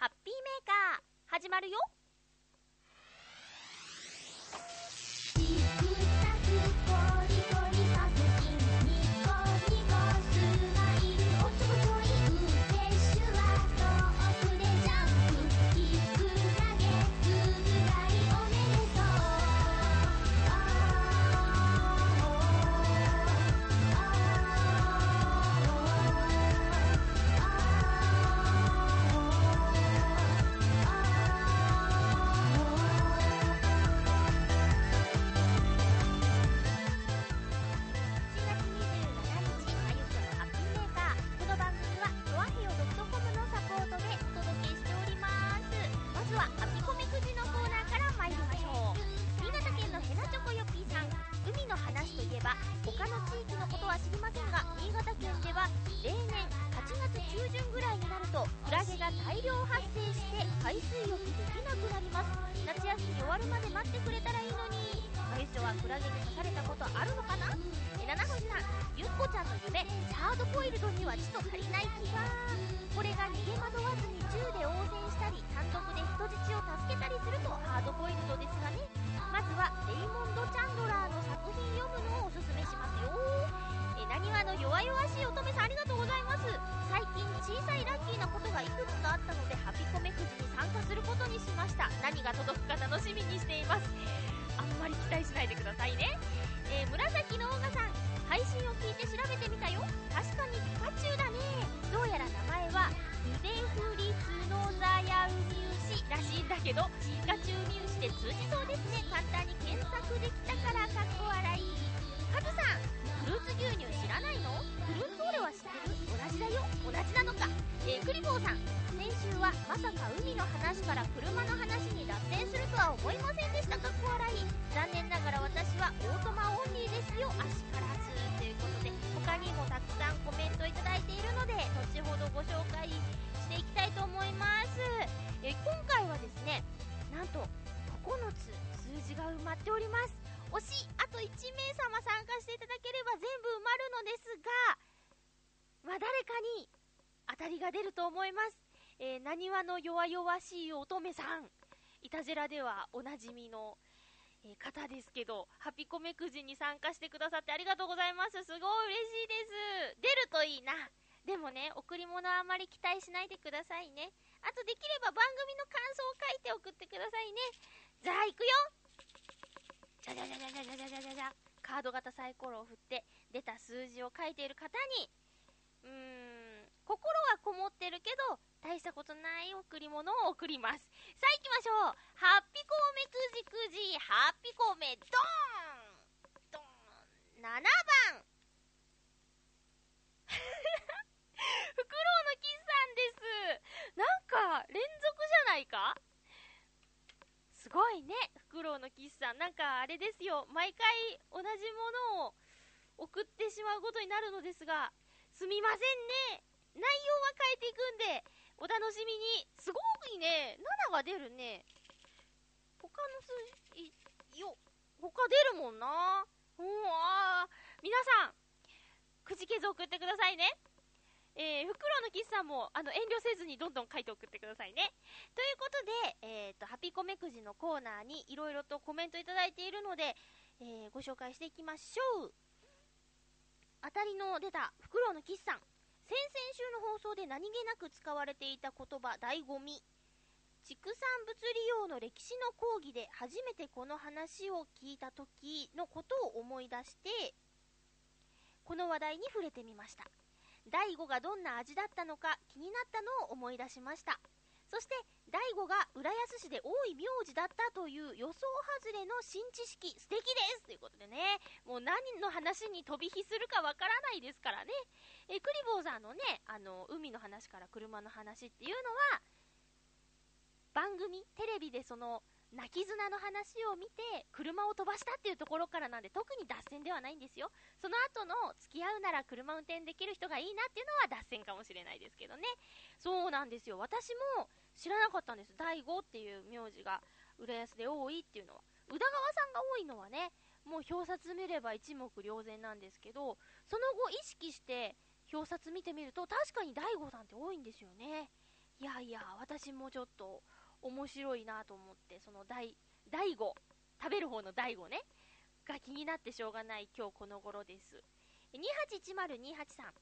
ハッピーメーカー始まるよ。まさか海の話から車の話に脱線するとは思いませんでした。かっこ笑い。残念ながら私はオートマオンリーですよ。足からずということで他にもたくさんコメントいただいているので後ほどご紹介していきたいと思います。え今回はですねなんと9つ数字が埋まっております。推しあと1名様参加していただければ全部埋まるのですが、まあ、誰かに当たりが出ると思います。えー、何話の弱々しい乙女さん。いたじらではおなじみの、えー、方ですけど、ハピコメくじに参加してくださってありがとうございます。すごい嬉しいです。出るといいな。でもね、贈り物はあまり期待しないでくださいね。あとできれば番組の感想を書いて送ってくださいね。じゃあ行くよじゃじゃじゃじゃじゃじゃじゃじゃじゃカード型サイコロを振って出た数字を書いている方に、うーん、心はこもってるけど、大したことない贈り物を贈ります。さあ行きましょう。ハッピコーメくじくじ、ハッピコーメ、ドーンドーン !7 番フクロウのキスさんです。なんか、連続じゃないか？すごいね、フクロウのキスさん。なんか、あれですよ。毎回同じものを送ってしまうことになるのですが、すみませんね。内容は変えていくんで、お楽しみに。すごいね。7が出るね。他の数字、よ、他出るもんな。うん、あ。皆さん、くじけず送ってくださいね。えー、フクロウのキスさんも、あの、遠慮せずにどんどん書いて送ってくださいね。ということで、えっ、ー、と、ハピコメくじのコーナーにいろいろとコメントいただいているので、えー、ご紹介していきましょう。当たりの出たフクロウのキスさん。先々週の放送で何気なく使われていた言葉、醍醐味。畜産物利用の歴史の講義で初めてこの話を聞いた時のことを思い出して、この話題に触れてみました。第5がどんな味だったのか気になったのを思い出しました。そして、大悟が浦安市で多い名字だったという予想外れの新知識、素敵ですということでね、もう何の話に飛び火するかわからないですからね。え、クリボーさんのね、あの、海の話から車の話っていうのは、番組、テレビでその、泣き綱の話を見て、車を飛ばしたっていうところからなんで、特に脱線ではないんですよ。その後の、付き合うなら車運転できる人がいいなっていうのは脱線かもしれないですけどね。そうなんですよ。私も知らなかったんです。大悟っていう名字が、浦安で多いっていうのは。宇田川さんが多いのはね、もう表札見れば一目瞭然なんですけど、その後意識して表札見てみると、確かに大悟さんって多いんですよね。いやいや、私もちょっと面白いなと思って、その大、大悟、食べる方の大悟ね、が気になってしょうがない今日この頃です。281028さん、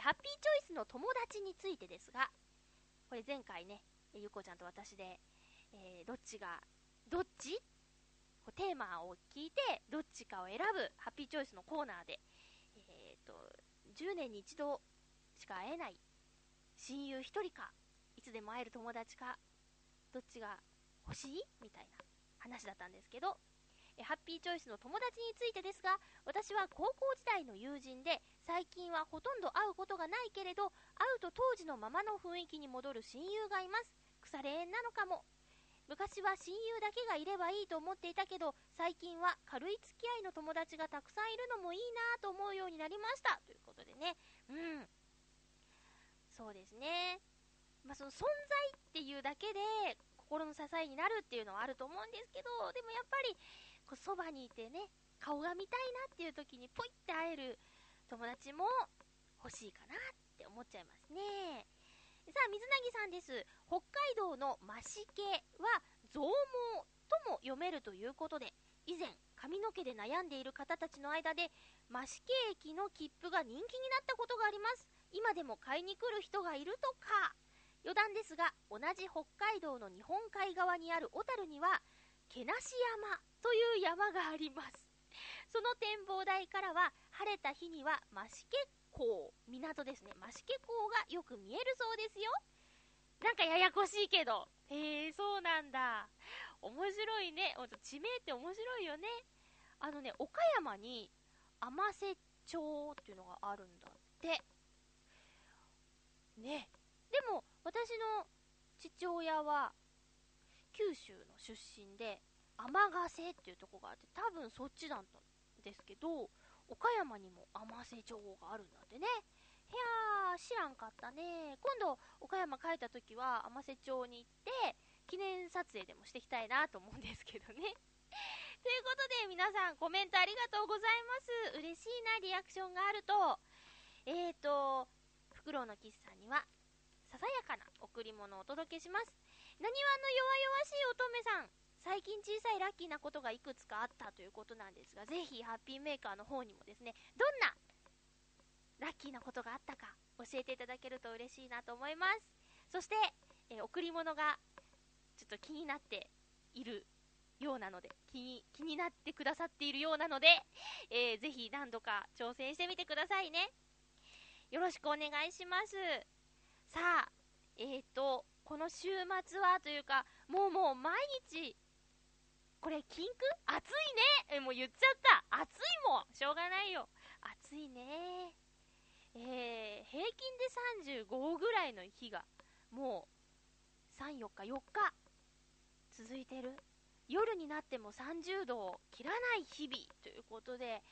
ハッピーチョイスの友達についてですが、これ前回ね、ゆこちゃんと私で、えー、どっちが、どっち？テーマを聞いて、どっちかを選ぶハッピーチョイスのコーナーで、えーと、10年に一度しか会えない親友1人か、いつでも会える友達か、どっちが欲しい？みたいな話だったんですけど、えハッピーチョイスの友達についてですが、私は高校時代の友人で、最近はほとんど会うことがないけれど、会うと当時のままの雰囲気に戻る親友がいます。腐れ縁なのかも。昔は親友だけがいればいいと思っていたけど、最近は軽い付き合いの友達がたくさんいるのもいいなと思うようになりました。ということでね。うん。そうですね。まあ、その存在っていうだけで心の支えになるっていうのはあると思うんですけど、でもやっぱりこうそばにいてね、顔が見たいなっていう時にポイって会える友達も欲しいかなって思っちゃいますね。さあ、水なぎさんです。北海道の増毛は増毛とも読めるということで、以前、髪の毛で悩んでいる方たちの間で、増毛駅の切符が人気になったことがあります。今でも買いに来る人がいるとか。余談ですが、同じ北海道の日本海側にある小樽には、けなし山という山があります。その展望台からは、晴れた日には増毛港、港ですね、増毛港がよく見えるそうですよ。なんかややこしいけど。へえ、そうなんだ。面白いね。地名って面白いよね。あのね、岡山に天瀬町っていうのがあるんだって。ね。でも、私の父親は九州の出身で、天ヶ瀬っていうとこがあって、多分そっちだったんですけど、岡山にも天瀬町があるんだってね。いやー、知らんかったね。今度、岡山帰った時は、天瀬町に行って、記念撮影でもしていきたいなと思うんですけどね。ということで、皆さん、コメントありがとうございます。嬉しいな、リアクションがあると。えーと、フクロウのキスさんには、ささやかな贈り物をお届けします。なにわの弱々しい乙女さん、最近小さいラッキーなことがいくつかあったということなんですが、ぜひハッピーメーカーの方にもですね、どんなラッキーなことがあったか教えていただけると嬉しいなと思います。そして、えー、贈り物がちょっと気になっているようなので、気に、気になってくださっているようなので、えー、ぜひ何度か挑戦してみてくださいね。よろしくお願いします。さあ、えっ、ー、と、この週末はというか、もうもう毎日、これ、禁句暑いねえ、もう言っちゃった暑いもんしょうがないよ。暑いねえー、平均で35ぐらいの日が、もう、3、4日、4日、続いてる。夜になっても30度を切らない日々ということで、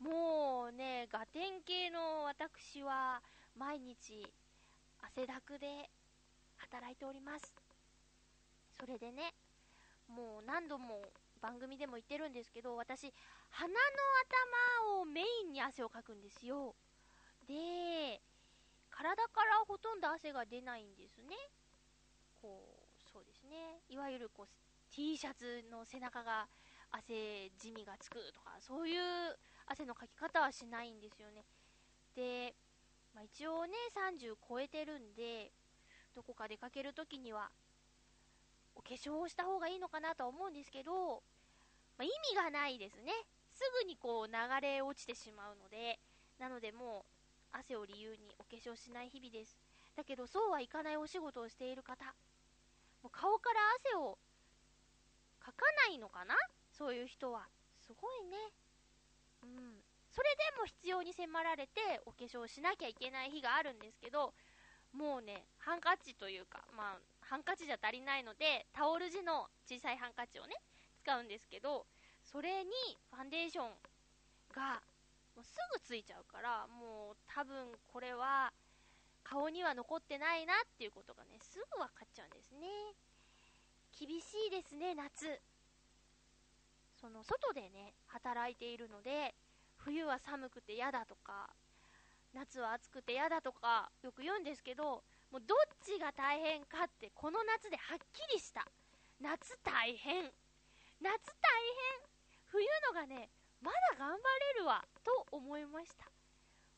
もうね、ガテン系の私は、毎日、汗だくで働いております。それでね、もう何度も番組でも言ってるんですけど、私、鼻の頭をメインに汗をかくんですよ。で、体からほとんど汗が出ないんですね。こう、そうですね。いわゆるこう、T シャツの背中が汗じみがつくとか、そういう汗のかき方はしないんですよね。で、まあ、一応ね、30超えてるんで、どこか出かけるときには、お化粧をした方がいいのかなとは思うんですけど、まあ、意味がないですね。すぐにこう流れ落ちてしまうので、なのでもう汗を理由にお化粧しない日々です。だけどそうはいかないお仕事をしている方、もう顔から汗をかかないのかな？そういう人は。すごいね。うん。それでも必要に迫られてお化粧しなきゃいけない日があるんですけど、もうね、ハンカチというか、まあ、ハンカチじゃ足りないので、タオル地の小さいハンカチをね、使うんですけど、それにファンデーションがもうすぐついちゃうから、もう多分これは顔には残ってないなっていうことがね、すぐ分かっちゃうんですね。厳しいですね、夏。その外でね、働いているので、冬は寒くて嫌だとか、夏は暑くて嫌だとか、よく言うんですけど、もうどっちが大変かってこの夏ではっきりした。夏大変。夏大変。冬のがねまだ頑張れるわと思いました。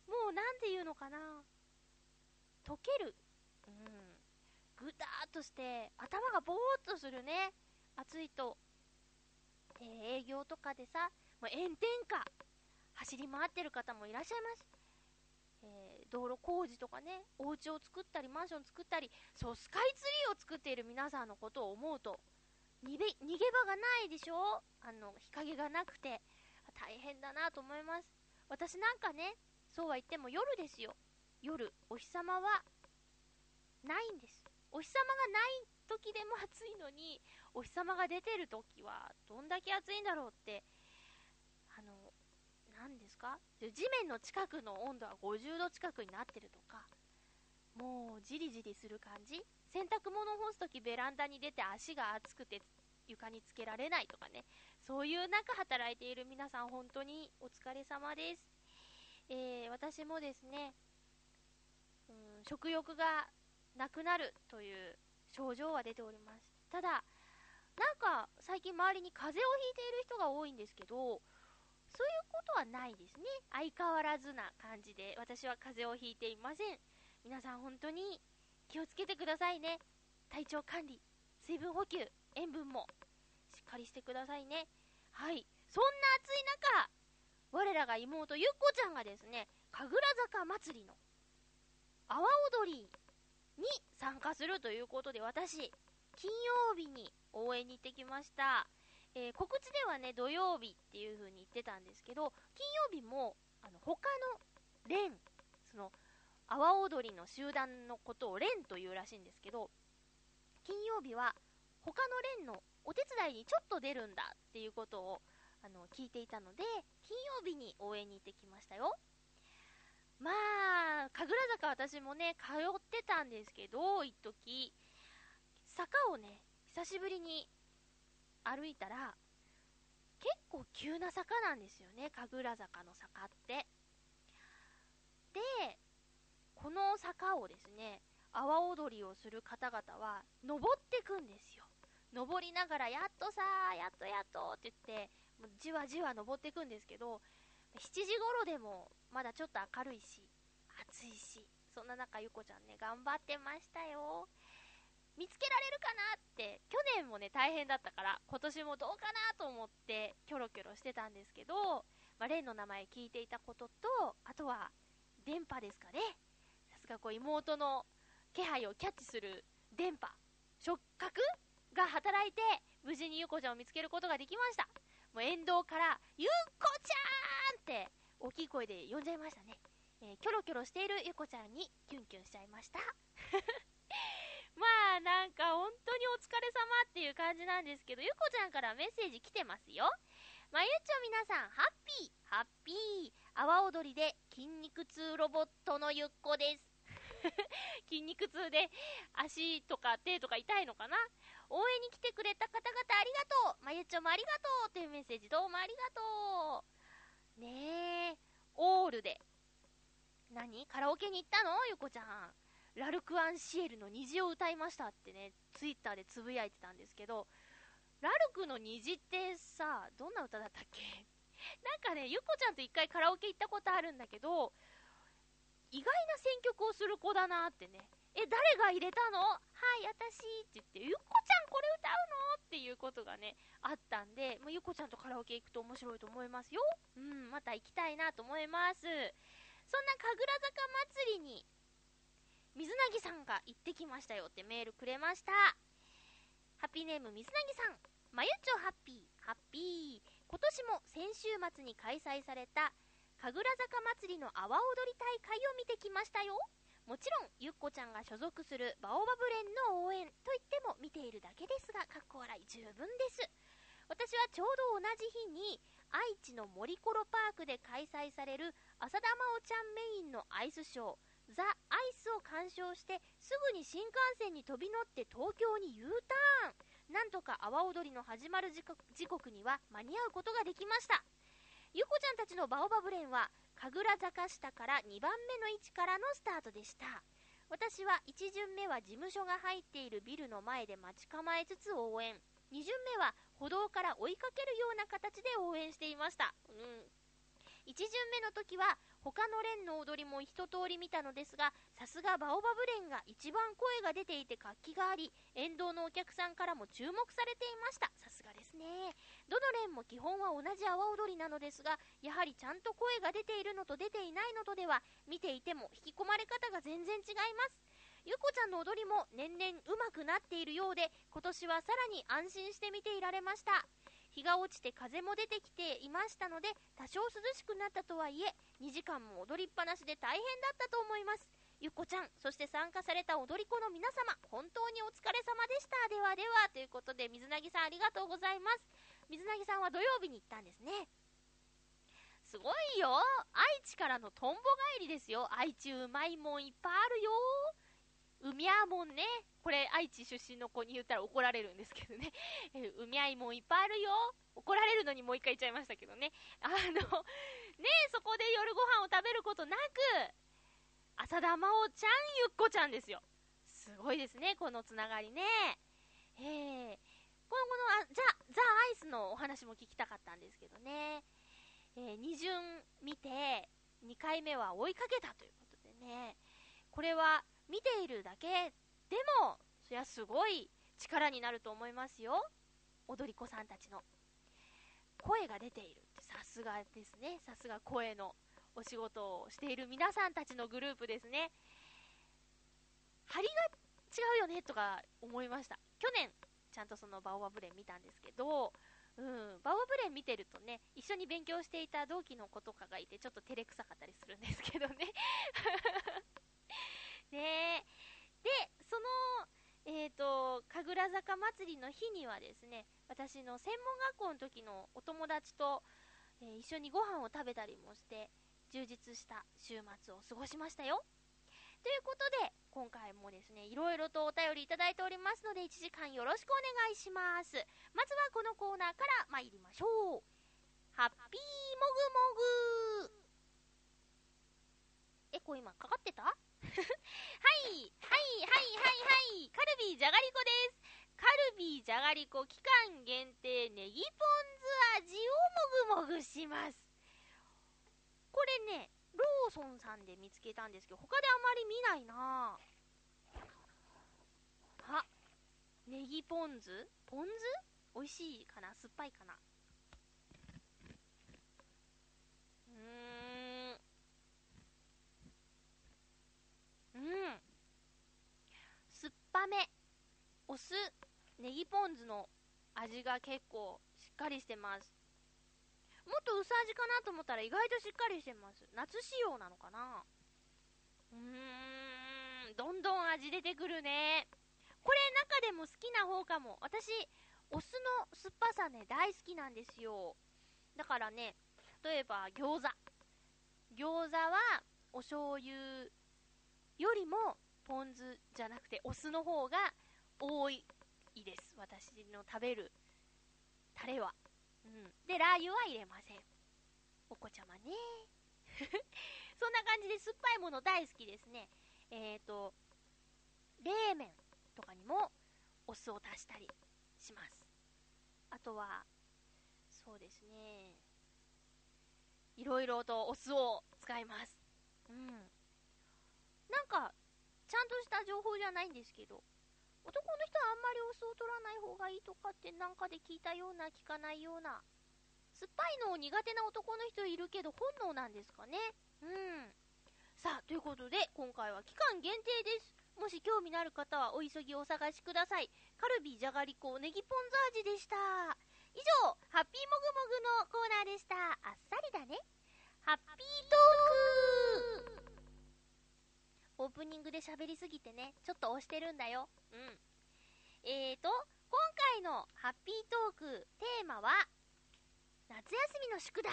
もう何て言うのかな。溶ける。うん。ぐだーっとして頭がぼーっとするね。暑いと、え、営業とかでさもう炎天下。走り回ってる方もいらっしゃいます、道路工事とかね、お家を作ったり、マンション作ったり、そう、スカイツリーを作っている皆さんのことを思うと、逃げ逃げ場がないでしょ？あの、日陰がなくて、大変だなと思います。私なんかね、そうは言っても夜ですよ。夜、お日様は、ないんです。お日様がない時でも暑いのに、お日様が出てる時は、どんだけ暑いんだろうって、何ですか？地面の近くの温度は50度近くになってるとか、もうじりじりする感じ洗濯物を干すときベランダに出て足が熱くて床につけられないとかね、そういう中働いている皆さん本当にお疲れ様です。えー、私もですね、うん、食欲がなくなるという症状は出ております。ただ、なんか最近周りに風邪をひいている人が多いんですけど、そういうことはないですね。相変わらずな感じで、私は風邪をひいていません。皆さん本当に気をつけてくださいね。体調管理、水分補給、塩分もしっかりしてくださいね。はい。そんな暑い中、我らが妹ゆっこちゃんがですね、神楽坂祭りの阿波踊りに参加するということで、私、金曜日に応援に行ってきました。えー、告知ではね、土曜日っていう風に言ってたんですけど、金曜日も、あの、他の連、その、阿波踊りの集団のことを連というらしいんですけど、金曜日は、他の連のお手伝いにちょっと出るんだっていうことを、あの、聞いていたので、金曜日に応援に行ってきましたよ。まあ、神楽坂私もね、通ってたんですけど、一時坂をね、久しぶりに歩いたら、結構急な坂なんですよね、神楽坂の坂って。で、この坂をですね、阿波踊りをする方々は、登ってくんですよ。登りながら、やっとさやっとやっとって言って、もうじわじわ登っていくんですけど、7時頃でもまだちょっと明るいし、暑いし、そんな中、ゆこちゃんね、頑張ってましたよ。見つけられるかなって、去年もね、大変だったから、今年もどうかなと思って、キョロキョロしてたんですけど、まあ、レンの名前聞いていたことと、あとは、電波ですかね。さすがこう、妹の気配をキャッチする電波、触覚が働いて、無事にゆうこちゃんを見つけることができました。もう沿道から、ゆっこちゃんって、大きい声で呼んじゃいましたね。えー、キョロキョロしているゆうこちゃんにキュンキュンしちゃいました。まあ、なんか本当にお疲れ様っていう感じなんですけど、ゆこちゃんからメッセージ来てますよ。まゆっちょ皆さん、ハッピー、ハッピー。阿波踊りで筋肉痛ロボットのゆっこです。筋肉痛で足とか手とか痛いのかな？応援に来てくれた方々ありがとうまゆっちょもありがとうというメッセージどうもありがとうねえ、オールで。何？カラオケに行ったの？ゆこちゃん。ラルク・アンシエルの虹を歌いましたってね、ツイッターでつぶやいてたんですけど、ラルクの虹ってさ、どんな歌だったっけ？なんかね、ゆこちゃんと一回カラオケ行ったことあるんだけど、意外な選曲をする子だなってね。え、誰が入れたのはい、私って言って、ゆっこちゃんこれ歌うの？っていうことがね、あったんで、もうゆっこちゃんとカラオケ行くと面白いと思いますよ。うん、また行きたいなと思います。そんな神楽坂祭りに水なぎさんが行ってきましたよってメールくれました。ハッピーネーム水なぎさん。まゆちょハッピー、ハッピー。今年も先週末に開催された神楽坂祭りの阿波踊り大会を見てきましたよ。もちろん、ゆっこちゃんが所属するバオバブ連の応援といっても見ているだけですが、かっこ笑い十分です。私はちょうど同じ日に愛知の森コロパークで開催される浅田真央ちゃんメインのアイスショーザ・アイスを鑑賞してすぐに新幹線に飛び乗って東京に U ターン。なんとか阿波踊りの始まる時刻には間に合うことができました。ゆこちゃんたちのバオバブレンは神楽坂下から2番目の位置からのスタートでした。私私は1巡目は事務所が入っているビルの前で待ち構えつつ応援。2巡目は歩道から追いかけるような形で応援していました、うん、1巡目の時は他の連の踊りも一通り見たのですがさすがバオバブ連が一番声が出ていて活気があり沿道のお客さんからも注目されていました。さすがですね。どの連も基本は同じ阿波踊りなのですがやはりちゃんと声が出ているのと出ていないのとでは見ていても引き込まれ方が全然違います。ゆこちゃんの踊りも年々上手くなっているようで今年はさらに安心して見ていられました。日が落ちて風も出てきていましたので多少涼しくなったとはいえ2時間も踊りっぱなしで大変だったと思います。ゆっこちゃんそして参加された踊り子の皆様本当にお疲れ様でした。ではではということで水なぎさんありがとうございます。水なぎさんは土曜日に行ったんですね。すごいよ。愛知からのとんぼ帰りですよ。愛知うまいもんいっぱいあるよ。海やもんね。これ、愛知出身の子に言ったら怒られるんですけどね。え海あいもんいっぱいあるよ。怒られるのにもう一回言っちゃいましたけどね。あの、ねそこで夜ご飯を食べることなく、浅田真央ちゃん、ゆっこちゃんですよ。すごいですね、このつながりね。えー、今後のあザ・ザ・アイスのお話も聞きたかったんですけどね。えー、2巡見て、2回目は追いかけたということでね。これは見ているだけでも、そりゃすごい力になると思いますよ。踊り子さんたちの。声が出ているってさすがですね。さすが声のお仕事をしている皆さんたちのグループですね。張りが違うよねとか思いました。去年、ちゃんとそのバオバブレン見たんですけど、うん、バオブレン見てるとね、一緒に勉強していた同期の子とかがいて、ちょっと照れくさかったりするんですけどね。ねで、その、えっ、ー、と、神楽坂祭りの日にはですね、私の専門学校の時のお友達と、えー、一緒にご飯を食べたりもして、充実した週末を過ごしましたよ。ということで、今回もですね、いろいろとお便りいただいておりますので、1時間よろしくお願いします。まずはこのコーナーから参りましょう。ハッピーもぐもぐえ、これ今かかってた？はい、はい、はい、はい、はい、カルビーじゃがりこです。カルビーじゃがりこ期間限定ネギポン酢味をもぐもぐします。これね、ローソンさんで見つけたんですけど、他であまり見ないな。あ、ネギポン酢？ポン酢？美味しいかな？酸っぱいかなうーん。うん。酸っぱめ。お酢ネギポン酢の味が結構しっかりしてます。もっと薄味かなと思ったら意外としっかりしてます。夏仕様なのかな。うーんどんどん味出てくるね。これ中でも好きな方かも。私お酢の酸っぱさね大好きなんですよ。だからね例えば餃子。餃子はお醤油よりもポン酢じゃなくてお酢の方が多いです。私の食べるタレは、うん、でラー油は入れません。お子ちゃまね。そんな感じで酸っぱいもの大好きですね。えっ、ー、と冷麺とかにもお酢を足したりします。あとはそうですね。いろいろとお酢を使います。うん。なんか、ちゃんとした情報じゃないんですけど、男の人はあんまりお酢を取らない方がいいとかってなんかで聞いたような、聞かないような。酸っぱいの苦手な男の人いるけど本能なんですかね。うん。さあ、ということで、今回は期間限定です。もし興味のある方はお急ぎお探しください。カルビーじゃがりこネギポン酢味でした。以上、ハッピーもぐもぐのコーナーでした。あっさりだね。ハッピートークオープニングで喋りすぎてね、ちょっと押してるんだよ。うん。えーと、今回のハッピートークテーマは、夏休みの宿題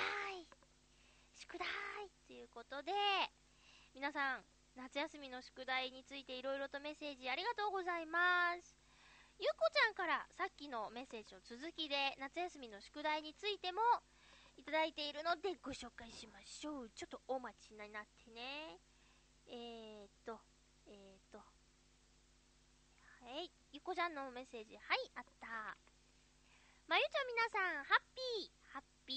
宿題ということで、皆さん、夏休みの宿題についていろいろとメッセージありがとうございます。ゆっこちゃんからさっきのメッセージの続きで夏休みの宿題についてもいただいているのでご紹介しましょう。ちょっとお待ちになってね。えー、っと、えー、っと、えい、ゆこちゃんのメッセージ、はい、あった。まゆちょ皆さん、ハッピー、ハッピ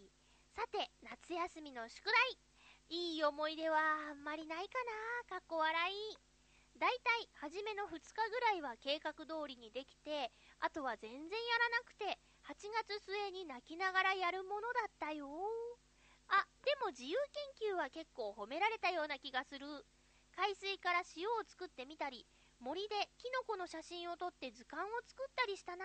ー。さて、夏休みの宿題。いい思い出はあんまりないかな、かっこ笑い。だいたい初めの2日ぐらいは計画通りにできて、あとは全然やらなくて、8月末に泣きながらやるものだったよ。あ、でも自由研究は結構褒められたような気がする。海水から塩を作ってみたり、森でキノコの写真を撮って図鑑を作ったりしたな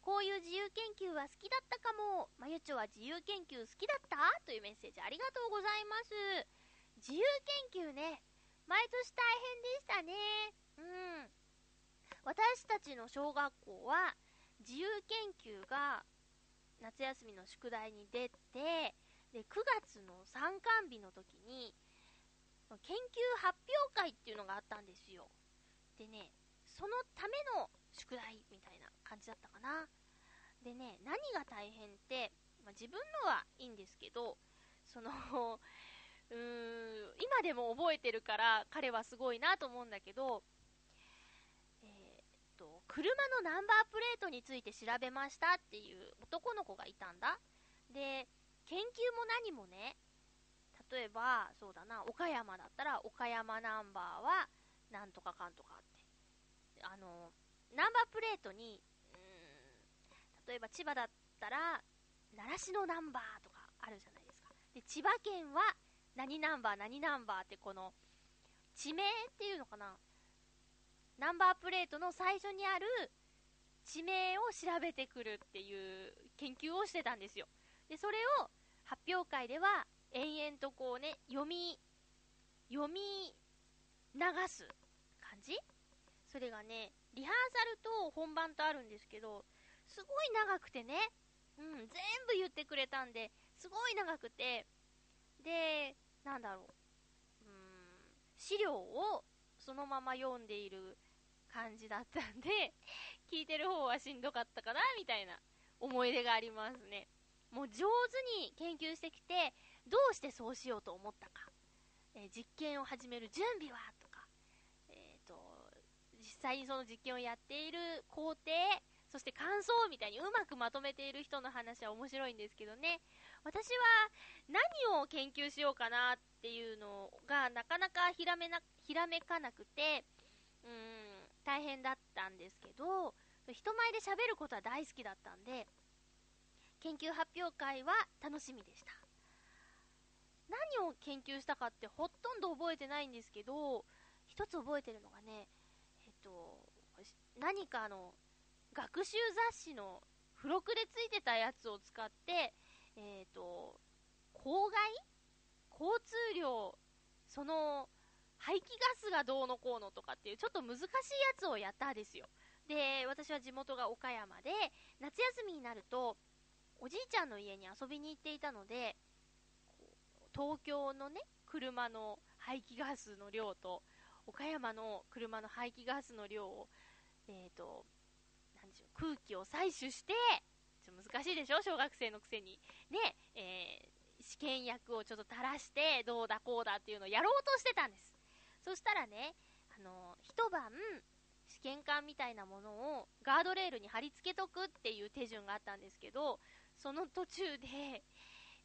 こういう自由研究は好きだったかも。まゆちょは自由研究好きだった？というメッセージありがとうございます。自由研究ね。毎年大変でしたね。うん。私たちの小学校は自由研究が夏休みの宿題に出て、で、9月の参観日の時に、研究発表会っていうのがあったんですよ。でね、そのための宿題みたいな感じだったかな。でね、何が大変って、まあ、自分のはいいんですけど、その うーん、今でも覚えてるから彼はすごいなと思うんだけど、えー、っと、車のナンバープレートについて調べましたっていう男の子がいたんだ。で、研究も何もね、例えば、そうだな、岡山だったら、岡山ナンバーは、なんとかかんとかって。あの、ナンバープレートに、うん、例えば千葉だったら、習志野ナンバーとかあるじゃないですか。で、千葉県は、何ナンバー、何ナンバーってこの、地名っていうのかな。ナンバープレートの最初にある地名を調べてくるっていう研究をしてたんですよ。で、それを発表会では延々とこうね、読み、読み流す感じ？それがね、リハーサルと本番とあるんですけど、すごい長くてね、うん、全部言ってくれたんで、すごい長くて、で、なんだろう、うん、資料をそのまま読んでいる感じだったんで、聞いてる方はしんどかったかな、みたいな思い出がありますね。もう上手に研究してきて、どうしてそうしようと思ったか、え、実験を始める準備は、際にその実験をやっている工程、そして感想みたいにうまくまとめている人の話は面白いんですけどね、私は何を研究しようかなっていうのがなかなかひらめなひらめかなくて、うん、大変だったんですけど、人前で喋ることは大好きだったんで、研究発表会は楽しみでした。何を研究したかってほとんど覚えてないんですけど、一つ覚えてるのがね、と、何かあの、学習雑誌の付録でついてたやつを使って、えっと、公害？交通量、その、排気ガスがどうのこうのとかっていう、ちょっと難しいやつをやったんですよ。で、私は地元が岡山で、夏休みになると、おじいちゃんの家に遊びに行っていたので、東京のね、車の排気ガスの量と、岡山の車の排気ガスの量を、え、ー、と、なんでしょう、空気を採取して、ちょっと難しいでしょ小学生のくせに。で、えー、試験薬をちょっと垂らして、どうだこうだっていうのをやろうとしてたんです。そしたらね、あの、一晩、試験管みたいなものをガードレールに貼り付けとくっていう手順があったんですけど、その途中で、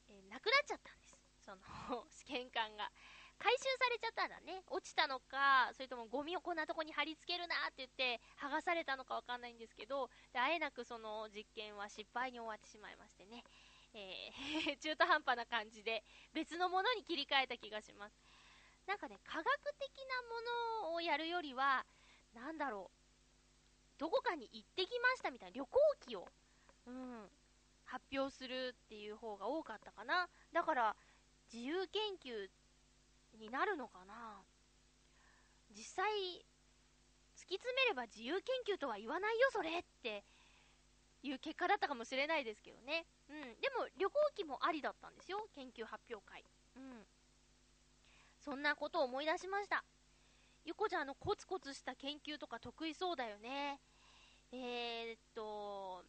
えー、なくなっちゃったんです。その 試験管が。回収されちゃったんだね。落ちたのか、それともゴミをこんなとこに貼り付けるなって言って、剥がされたのかわかんないんですけど、で、あえなくその実験は失敗に終わってしまいましてね。えー 中途半端な感じで別のものに切り替えた気がします。なんかね、科学的なものをやるよりは、なんだろう、どこかに行ってきましたみたいな旅行記を、うん、発表するっていう方が多かったかな。だから、自由研究になるのかな？実際、突き詰めれば自由研究とは言わないよ、それっていう結果だったかもしれないですけどね。うん。でも、旅行記もありだったんですよ、研究発表会。うん。そんなことを思い出しました。ゆこちゃんのコツコツした研究とか得意そうだよね。えー、っと、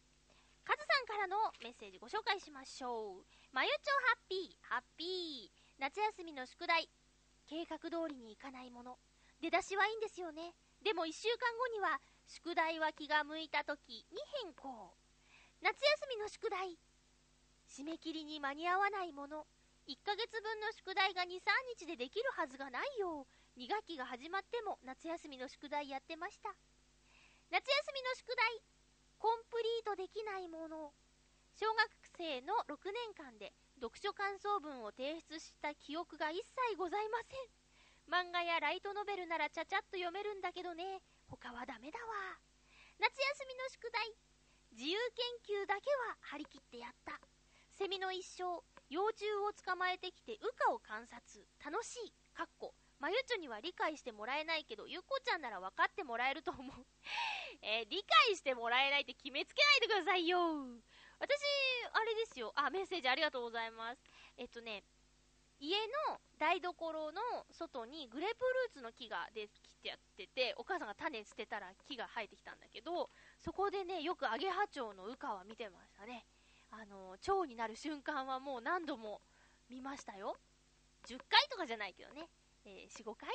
カズさんからのメッセージご紹介しましょう。まゆちょハッピー、ハッピー。夏休みの宿題。計画通りにいかないもの。出だしはいいんですよね。でも1週間後には宿題は気が向いた時に変更。夏休みの宿題。締め切りに間に合わないもの。1ヶ月分の宿題が2、3日でできるはずがないよ。2学期が始まっても夏休みの宿題やってました。夏休みの宿題。コンプリートできないもの。小学生の6年間で読書感想文を提出した記憶が一切ございません。漫画やライトノベルならちゃちゃっと読めるんだけどね。他はダメだわ。夏休みの宿題。自由研究だけは張り切ってやった。セミの一生、幼虫を捕まえてきて羽化を観察。楽しい。かっこ。まゆちょには理解してもらえないけど、ゆっこちゃんなら分かってもらえると思う。えー、理解してもらえないって決めつけないでくださいよ。私、あれですよ。あ、メッセージありがとうございます。えっとね、家の台所の外にグレープフルーツの木ができてやってて、お母さんが種捨てたら木が生えてきたんだけど、そこでね、よくアゲハチョウの羽化は見てましたね。あの、蝶になる瞬間はもう何度も見ましたよ。10回とかじゃないけどね。えー、4、5回？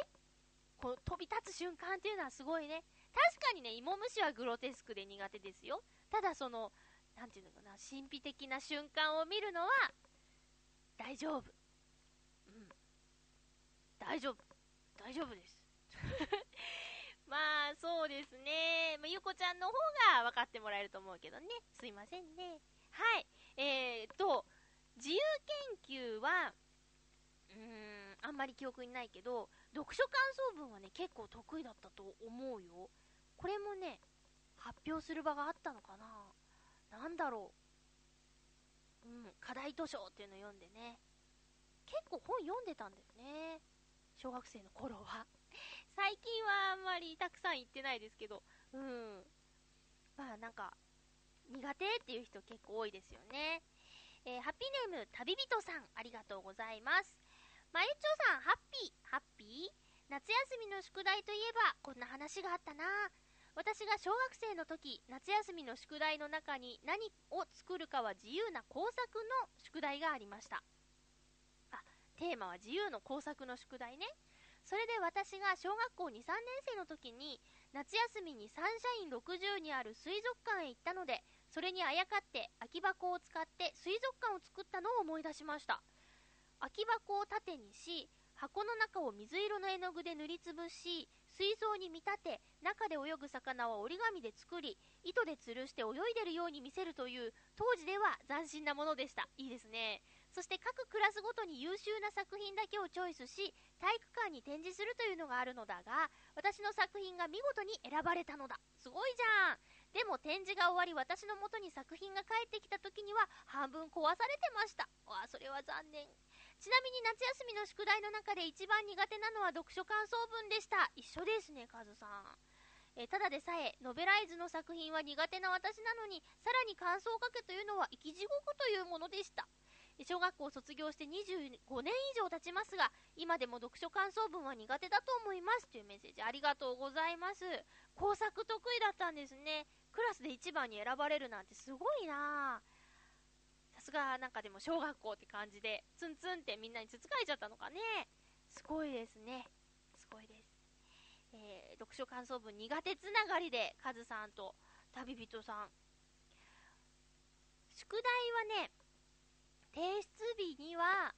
こう飛び立つ瞬間っていうのはすごいね。確かにね、芋虫はグロテスクで苦手ですよ。ただその、なんていうのかな、神秘的な瞬間を見るのは、大丈夫。うん。大丈夫。大丈夫です。まあ、そうですね。まあ、ゆこちゃんの方が分かってもらえると思うけどね。すいませんね。はい。えー、と、自由研究は、うーん、あんまり記憶にないけど、読書感想文はね、結構得意だったと思うよ。これもね、発表する場があったのかななんだろう。うん、課題図書っていうのを読んでね。結構本読んでたんだよね。小学生の頃は。最近はあんまりたくさん行ってないですけど、うん。まあなんか、苦手っていう人結構多いですよね。えー、ハッピーネーム、旅人さん、ありがとうございます。まゆちょさん、ハッピー、ハッピー夏休みの宿題といえば、こんな話があったな。私が小学生の時、夏休みの宿題の中に何を作るかは自由な工作の宿題がありました。あ、テーマは自由の工作の宿題ね。それで私が小学校2、3年生の時に、夏休みにサンシャイン60にある水族館へ行ったので、それにあやかって空き箱を使って水族館を作ったのを思い出しました。空き箱を縦にし、箱の中を水色の絵の具で塗りつぶし、水槽に見立て、中で泳ぐ魚は折り紙で作り、糸で吊るして泳いでるように見せるという、当時では斬新なものでした。いいですね。そして各クラスごとに優秀な作品だけをチョイスし、体育館に展示するというのがあるのだが、私の作品が見事に選ばれたのだ。すごいじゃん。でも展示が終わり私の元に作品が返ってきた時には半分壊されてました。わあ、それは残念。ちなみに夏休みの宿題の中で一番苦手なのは読書感想文でした。一緒ですね、カズさん。えただでさえ、ノベライズの作品は苦手な私なのに、さらに感想を書けというのは生き地獄というものでした。小学校を卒業して25年以上経ちますが、今でも読書感想文は苦手だと思います。というメッセージありがとうございます。工作得意だったんですね。クラスで1番に選ばれるなんてすごいなぁ。すがなんかでも小学校って感じで、ツンツンってみんなにつつかれちゃったのかね。すごいですね。すごいです。えー、読書感想文苦手つながりで、カズさんと旅人さん。宿題はね、提出日には、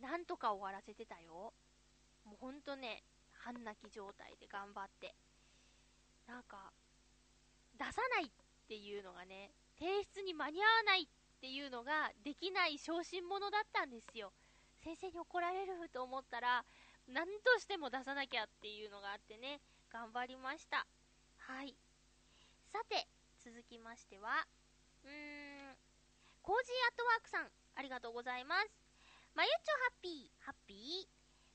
なんとか終わらせてたよ。もうほんとね、半泣き状態で頑張って。なんか、出さないっていうのがね、提出に間に合わないっっていうのができない小心者だったんですよ。先生に怒られると思ったら、何としても出さなきゃっていうのがあってね、頑張りました。はい。さて、続きましては、うーん、コージーアットワークさん、ありがとうございます。まゆっちょハッピー、ハッピー。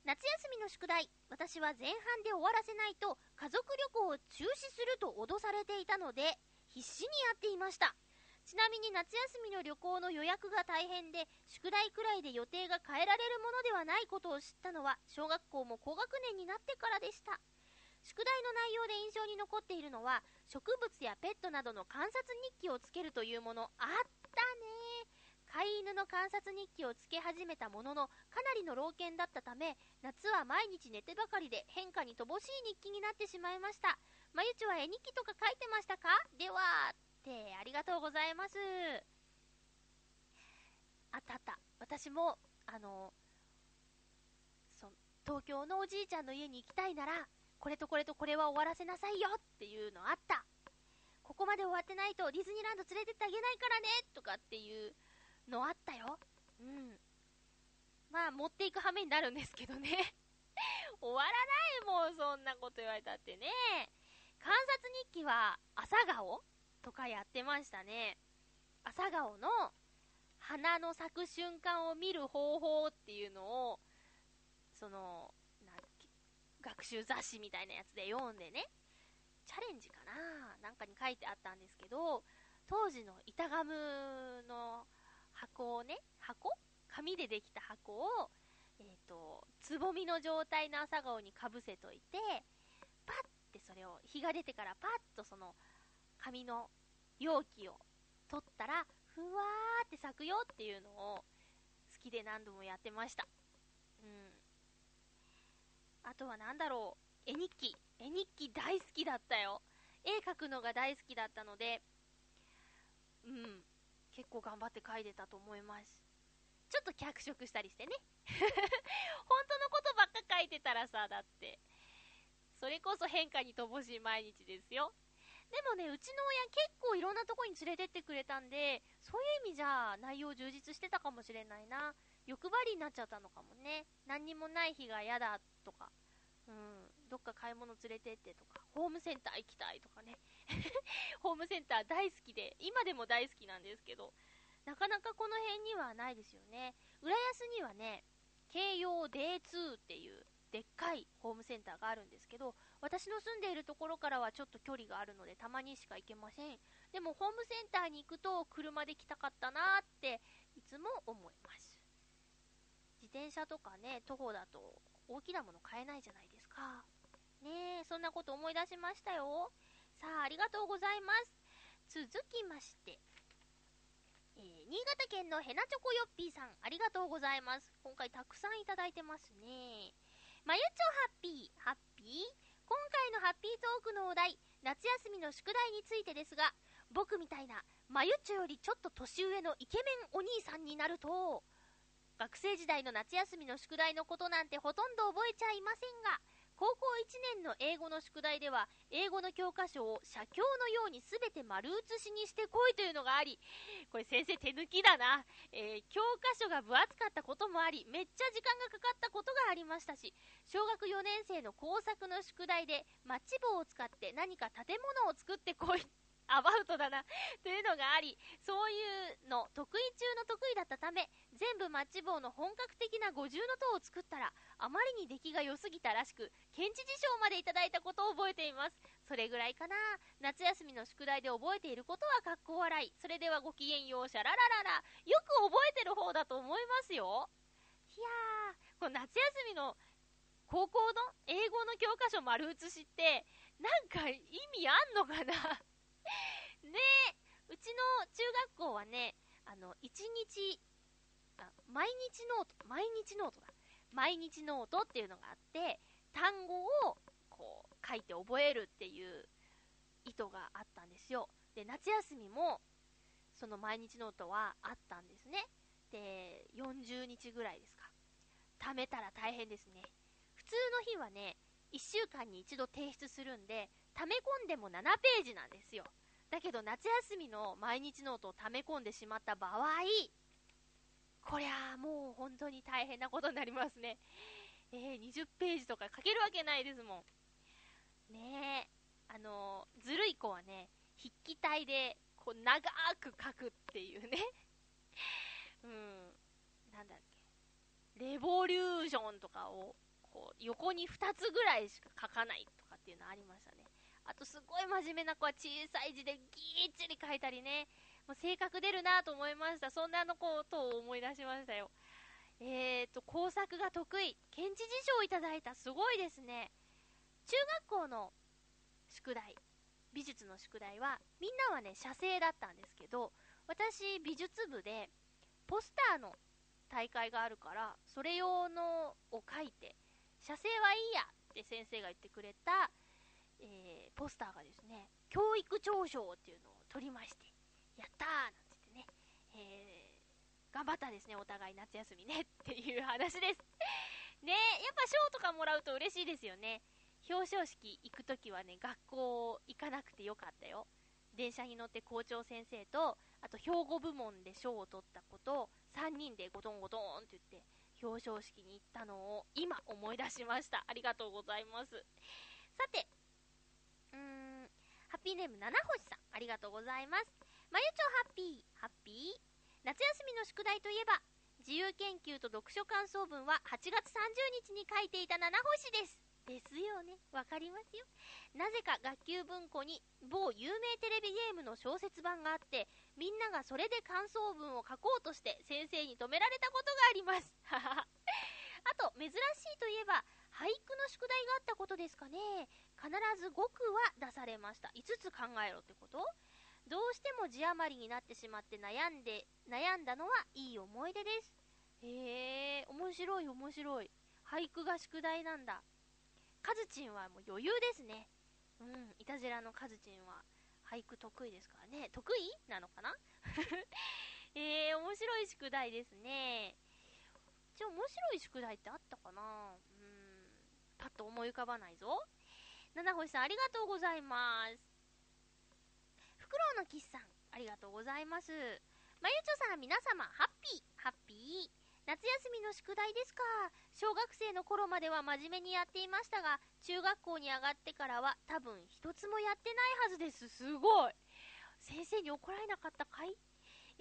夏休みの宿題、私は前半で終わらせないと家族旅行を中止すると脅されていたので、必死にやっていました。ちなみに夏休みの旅行の予約が大変で、宿題くらいで予定が変えられるものではないことを知ったのは、小学校も高学年になってからでした。宿題の内容で印象に残っているのは、植物やペットなどの観察日記をつけるというもの、あったね飼い犬の観察日記をつけ始めたものの、かなりの老犬だったため、夏は毎日寝てばかりで変化に乏しい日記になってしまいました。まゆちは絵日記とか書いてましたか？では、てありがとうございます。あったあった。私も、あの、そ東京のおじいちゃんの家に行きたいなら、これとこれとこれは終わらせなさいよっていうのあった。ここまで終わってないとディズニーランド連れてってあげないからねとかっていうのあったよ。うん。まあ、持っていく羽目になるんですけどね 終わらないもん、そんなこと言われたってね。観察日記は朝顔？とかやってましたね。朝顔の花の咲く瞬間を見る方法っていうのを、その、な学習雑誌みたいなやつで読んでね、チャレンジかななんかに書いてあったんですけど、当時の板ガムの箱をね、箱？紙でできた箱を、えっ、ー、と、つぼみの状態の朝顔にかぶせといて、パッてそれを、日が出てからパッとその紙の容器を取ったら、ふわーって咲くよっていうのを好きで何度もやってました。うん。あとは何だろう。絵日記。絵日記大好きだったよ。絵描くのが大好きだったので、うん。結構頑張って描いてたと思います。ちょっと脚色したりしてね。本当のことばっか書いてたらさ、だって。それこそ変化に乏しい毎日ですよ。でもね、うちの親結構いろんなとこに連れてってくれたんで、そういう意味じゃ内容充実してたかもしれないな。欲張りになっちゃったのかもね。何にもない日が嫌だとか、うん、どっか買い物連れてってとか、ホームセンター行きたいとかね。ホームセンター大好きで、今でも大好きなんですけど、なかなかこの辺にはないですよね。浦安にはね、京葉 D2 っていうでっかいホームセンターがあるんですけど、私の住んでいるところからはちょっと距離があるのでたまにしか行けません。でもホームセンターに行くと車で来たかったなーっていつも思います。自転車とかね、徒歩だと大きなもの買えないじゃないですか。ねえ、そんなこと思い出しましたよ。さあ、ありがとうございます。続きまして、えー、新潟県のヘナチョコヨッピーさん、ありがとうございます。今回たくさんいただいてますね。まゆちょハッピー、ハッピー今回のハッピートークのお題、夏休みの宿題についてですが、僕みたいな、まゆっちょよりちょっと年上のイケメンお兄さんになると、学生時代の夏休みの宿題のことなんてほとんど覚えちゃいませんが、高校1年の英語の宿題では、英語の教科書を写経のように全て丸写しにしてこいというのがあり、これ先生手抜きだな。えー、教科書が分厚かったこともあり、めっちゃ時間がかかったことがありましたし、小学4年生の工作の宿題で、マッチ棒を使って何か建物を作ってこい アバウトだなというのがあり、そういうの得意中の得意だったため、全部マッチ棒の本格的な五重塔を作ったら、あまりに出来が良すぎたらしく、県知事賞までいただいたことを覚えています。それぐらいかな。夏休みの宿題で覚えていることはかっこ笑い。それではごきげんよう、しゃらららら。よく覚えてる方だと思いますよ。いやー、この夏休みの高校の英語の教科書丸写しって、なんか意味あんのかな ねうちの中学校はね、あの、1日、毎日ノート、毎日ノートだ。毎日ノートっていうのがあって、単語をこう書いて覚えるっていう意図があったんですよ。で、夏休みもその毎日ノートはあったんですね。で、40日ぐらいですか。貯めたら大変ですね。普通の日はね、1週間に1度提出するんで、溜め込んでも7ページなんですよ。だけど夏休みの毎日ノートを溜め込んでしまった場合、こりゃあもう本当に大変なことになりますね。えー、20ページとか書けるわけないですもん。ね、あのー、ずるい子はね、筆記体でこう長く書くっていうね。うん、なんだっけ。レボリューションとかをこう横に2つぐらいしか書かないとかっていうのありましたね。あとすごい真面目な子は小さい字でぎっちり書いたりね、もう性格出るなと思いました。そんなのことを思い出しましたよ。えーと、工作が得意。県知事賞をいただいた。すごいですね。中学校の宿題、美術の宿題は、みんなはね、写生だったんですけど、私、美術部で、ポスターの大会があるから、それ用のを書いて、写生はいいやって先生が言ってくれた、えー、ポスターがですね、教育長賞っていうのを取りまして、やったーなんつってね、えー、頑張ったですね、お互い夏休みねっていう話です。ねやっぱ賞とかもらうと嬉しいですよね。表彰式行くときはね、学校行かなくてよかったよ。電車に乗って校長先生と、あと兵庫部門で賞を取った子と、3人でゴトンゴトンって言って、表彰式に行ったのを今思い出しました。ありがとうございます。さて、うーん、ハッピーネーム七星さん、ありがとうございます。まゆちょハッピー、ハッピー。夏休みの宿題といえば、自由研究と読書感想文は8月30日に書いていた七星です。ですよね。わかりますよ。なぜか学級文庫に某有名テレビゲームの小説版があって、みんながそれで感想文を書こうとして先生に止められたことがあります。あと、珍しいといえば、俳句の宿題があったことですかね。必ず5句は出されました。5つ考えろってこと？どうしても字余りになってしまって悩んで、悩んだのはいい思い出です。へえ、面白い面白い。俳句が宿題なんだ。カズチンはもう余裕ですね。うん、いたじらのカズチンは俳句得意ですからね。得意？なのかな？えー、面白い宿題ですね。じゃあ面白い宿題ってあったかな？うん、パッと思い浮かばないぞ。七星さん、ありがとうございます。クロウのキスさん、ありがとうございます。まゆちょさん、皆様、ハッピー、ハッピー。夏休みの宿題ですか。小学生の頃までは真面目にやっていましたが、中学校に上がってからは多分一つもやってないはずです。すごい。先生に怒られなかったかい？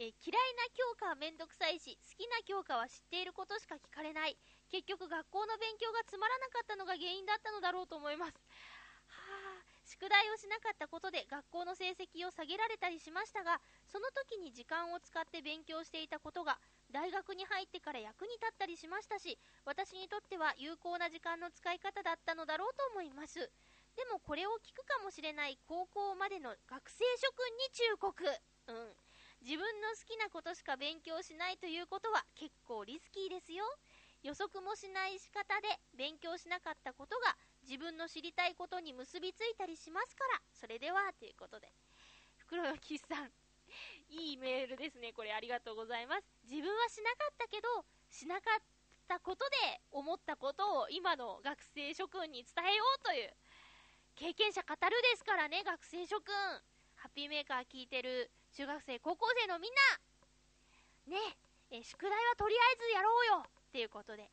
え嫌いな教科はめんどくさいし、好きな教科は知っていることしか聞かれない。結局学校の勉強がつまらなかったのが原因だったのだろうと思います。宿題をしなかったことで学校の成績を下げられたりしましたが、その時に時間を使って勉強していたことが大学に入ってから役に立ったりしましたし、私にとっては有効な時間の使い方だったのだろうと思います。でもこれを聞くかもしれない高校までの学生諸君に忠告。うん。自分の好きなことしか勉強しないということは結構リスキーですよ。予測もしない仕方で勉強しなかったことが自分の知りたいことに結びついたりしますから、それではということで。袋のキスさん、いいメールですね。これありがとうございます。自分はしなかったけど、しなかったことで思ったことを今の学生諸君に伝えようという、経験者語るですからね、学生諸君。ハッピーメーカー聞いてる中学生、高校生のみんなね、え宿題はとりあえずやろうよっていうことで。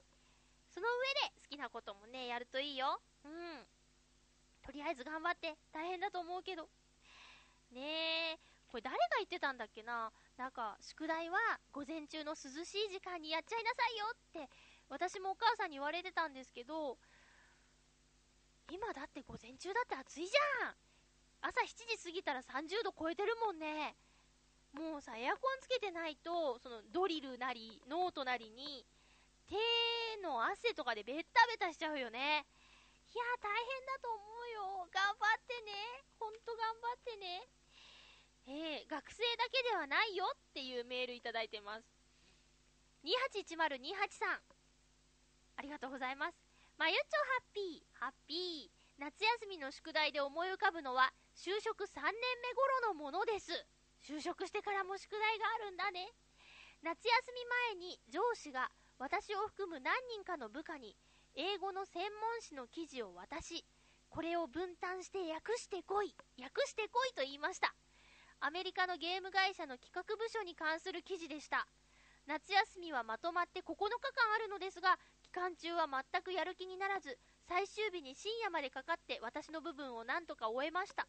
その上で好きなこともね、やるといいよ。うん。とりあえず頑張って。大変だと思うけど。ねえ、これ誰が言ってたんだっけな？なんか、宿題は午前中の涼しい時間にやっちゃいなさいよって、私もお母さんに言われてたんですけど、今だって午前中だって暑いじゃん朝7時過ぎたら30度超えてるもんね。もうさ、エアコンつけてないと、そのドリルなり、ノートなりに、手の汗とかでベッタベタしちゃうよね。いや大変だと思うよ。頑張ってね。ほんと頑張ってね。えー、学生だけではないよっていうメールいただいてます。281028さん。ありがとうございます。まゆちょハッピー、ハッピー。夏休みの宿題で思い浮かぶのは、就職3年目頃のものです。就職してからも宿題があるんだね。夏休み前に上司が私を含む何人かの部下に英語の専門誌の記事を渡し、これを分担して訳してこい、訳してこいと言いました。アメリカのゲーム会社の企画部署に関する記事でした夏休みはまとまって9日間あるのですが期間中は全くやる気にならず最終日に深夜までかかって私の部分を何とか終えました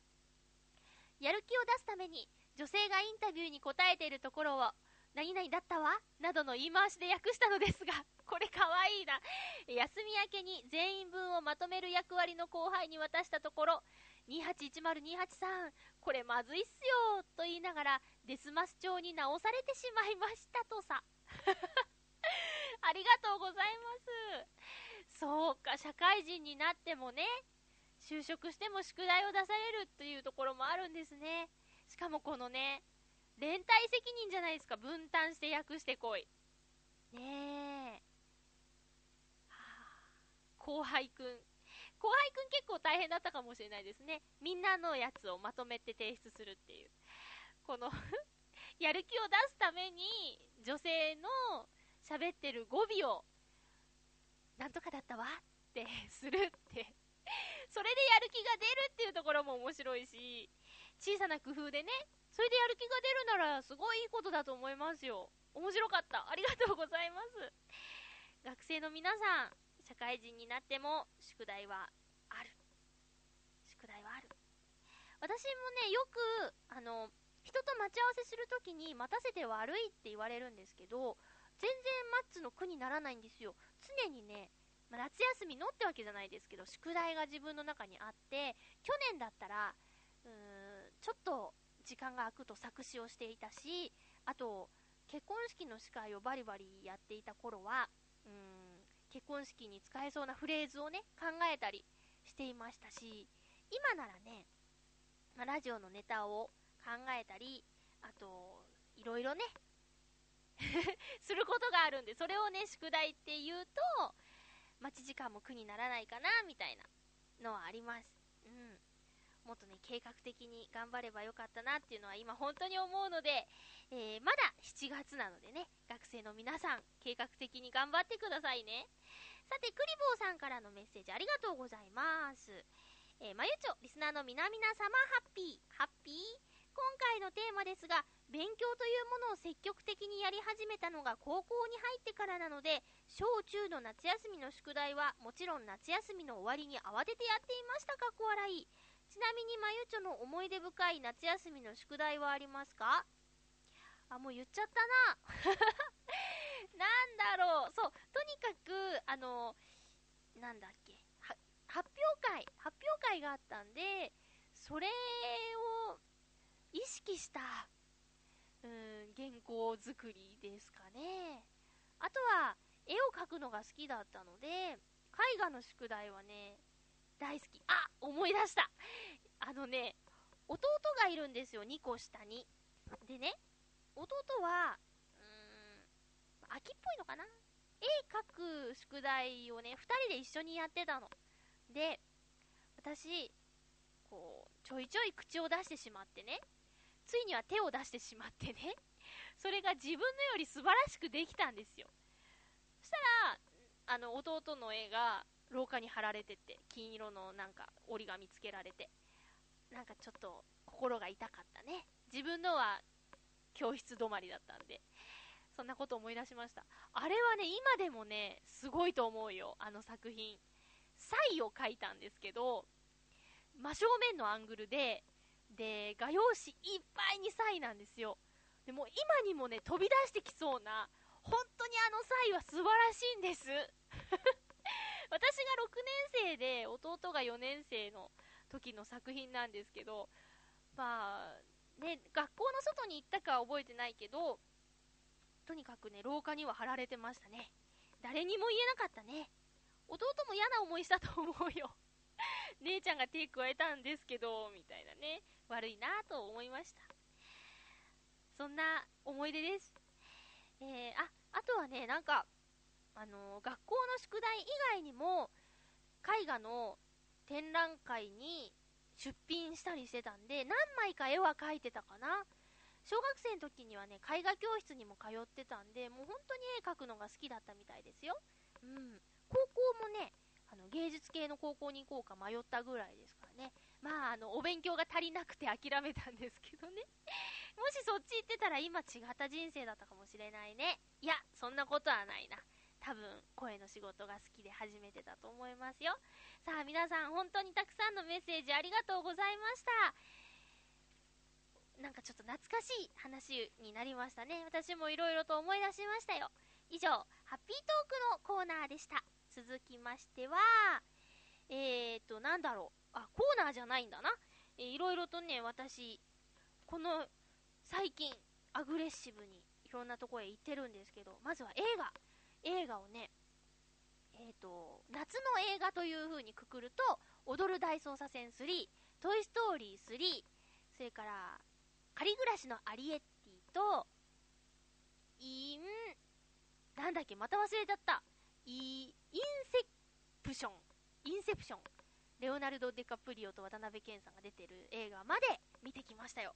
やる気を出すために女性がインタビューに答えているところを何々だったわなどの言い回しで訳したのですが これかわいいな。休み明けに全員分をまとめる役割の後輩に渡したところ281028さんこれまずいっすよと言いながらデスマス帳に直されてしまいましたとさ。ありがとうございます。そうか社会人になってもね就職しても宿題を出されるというところもあるんですね。しかもこのね連帯責任じゃないですか。分担して訳してこい。ねえ、後輩くん。後輩くん結構大変だったかもしれないですね。みんなのやつをまとめて提出するっていう。この やる気を出すために、女性の喋ってる語尾を、なんとかだったわ。ってするって。それでやる気が出るっていうところも面白いし、小さな工夫でね、それでやる気が出るならすごいいいことだと思いますよ。面白かった。ありがとうございます。学生の皆さん、社会人になっても宿題はある。宿題はある。私もね、よく、あの、人と待ち合わせするときに待たせて悪いって言われるんですけど、全然マッツの苦にならないんですよ。常にね、まあ、夏休みのってわけじゃないですけど、宿題が自分の中にあって、去年だったら、うーん、ちょっと時間が空くと作詞をしていたし、あと、結婚式の司会をバリバリやっていた頃は、うん、結婚式に使えそうなフレーズをね、考えたりしていましたし、今ならね、ま、ラジオのネタを考えたり、あと、いろいろね することがあるんで、それをね、宿題って言うと、待ち時間も苦にならないかな、みたいなのはあります。もっとね、計画的に頑張ればよかったなっていうのは今本当に思うので、えー、まだ7月なのでね、学生の皆さん、計画的に頑張ってくださいね。さて、クリボーさんからのメッセージありがとうございます。えー、まゆちょ、リスナーの皆々様、ハッピー、ハッピー？今回のテーマですが、勉強というものを積極的にやり始めたのが高校に入ってからなので、小中の夏休みの宿題はもちろん夏休みの終わりに慌ててやっていましたかっこ笑い。ちなみにまゆちょの思い出深い夏休みの宿題はありますか？あ、もう言っちゃったな。なんだろう。そう、とにかく、あの、なんだっけ、発表会、発表会があったんで、それを意識した、うん、原稿作りですかね。あとは、絵を描くのが好きだったので、絵画の宿題はね、大好き。あ思い出したあのね、弟がいるんですよ、2個下に。でね、弟は、うーん、秋っぽいのかな？絵描く宿題をね、2人で一緒にやってたの。で、私、こう、ちょいちょい口を出してしまってね、ついには手を出してしまってね、それが自分のより素晴らしくできたんですよ。そしたら、あの、弟の絵が廊下に貼られてて、金色のなんか折り紙つけられて、なんかちょっと心が痛かったね。自分のは教室止まりだったんで、そんなこと思い出しました。あれはね、今でもね、すごいと思うよ、あの作品。サイを描いたんですけど、真正面のアングルで、で、画用紙いっぱいにサイなんですよ。でも今にもね、飛び出してきそうな、本当にあのサイは素晴らしいんです。私が6年生で、弟が4年生の時の作品なんですけど、まあ、ね、学校の外に行ったかは覚えてないけど、とにかくね、廊下には貼られてましたね。誰にも言えなかったね。弟も嫌な思いしたと思うよ。姉ちゃんが手加えたんですけど、みたいなね。悪いなと思いました。そんな思い出です。えー、あ、あとはね、なんか、あの学校の宿題以外にも、絵画の展覧会に出品したりしてたんで、何枚か絵は描いてたかな。小学生の時にはね、絵画教室にも通ってたんで、もう本当に絵描くのが好きだったみたいですよ。うん。高校もね、あの芸術系の高校に行こうか迷ったぐらいですからね。まあ、あの、お勉強が足りなくて諦めたんですけどね。もしそっち行ってたら今違った人生だったかもしれないね。いや、そんなことはないな。多分声の仕事が好きで始めてたと思いますよ。さあ皆さん本当にたくさんのメッセージありがとうございました。なんかちょっと懐かしい話になりましたね。私も色々と思い出しましたよ。以上、ハッピートークのコーナーでした。続きましては、えーと、なんだろう。あ、コーナーじゃないんだな。えー、いろいろとね、私、この、最近、アグレッシブにいろんなとこへ行ってるんですけど、まずは映画。映画をね、えっ、ー、と、夏の映画という風にくくると、踊る大捜査線3、トイ・ストーリー3、それから、仮暮らしのアリエッティと、イン、なんだっけ、また忘れちゃった。イ、インセプション。インセプション。レオナルド・デカプリオと渡辺謙さんが出てる映画まで見てきましたよ。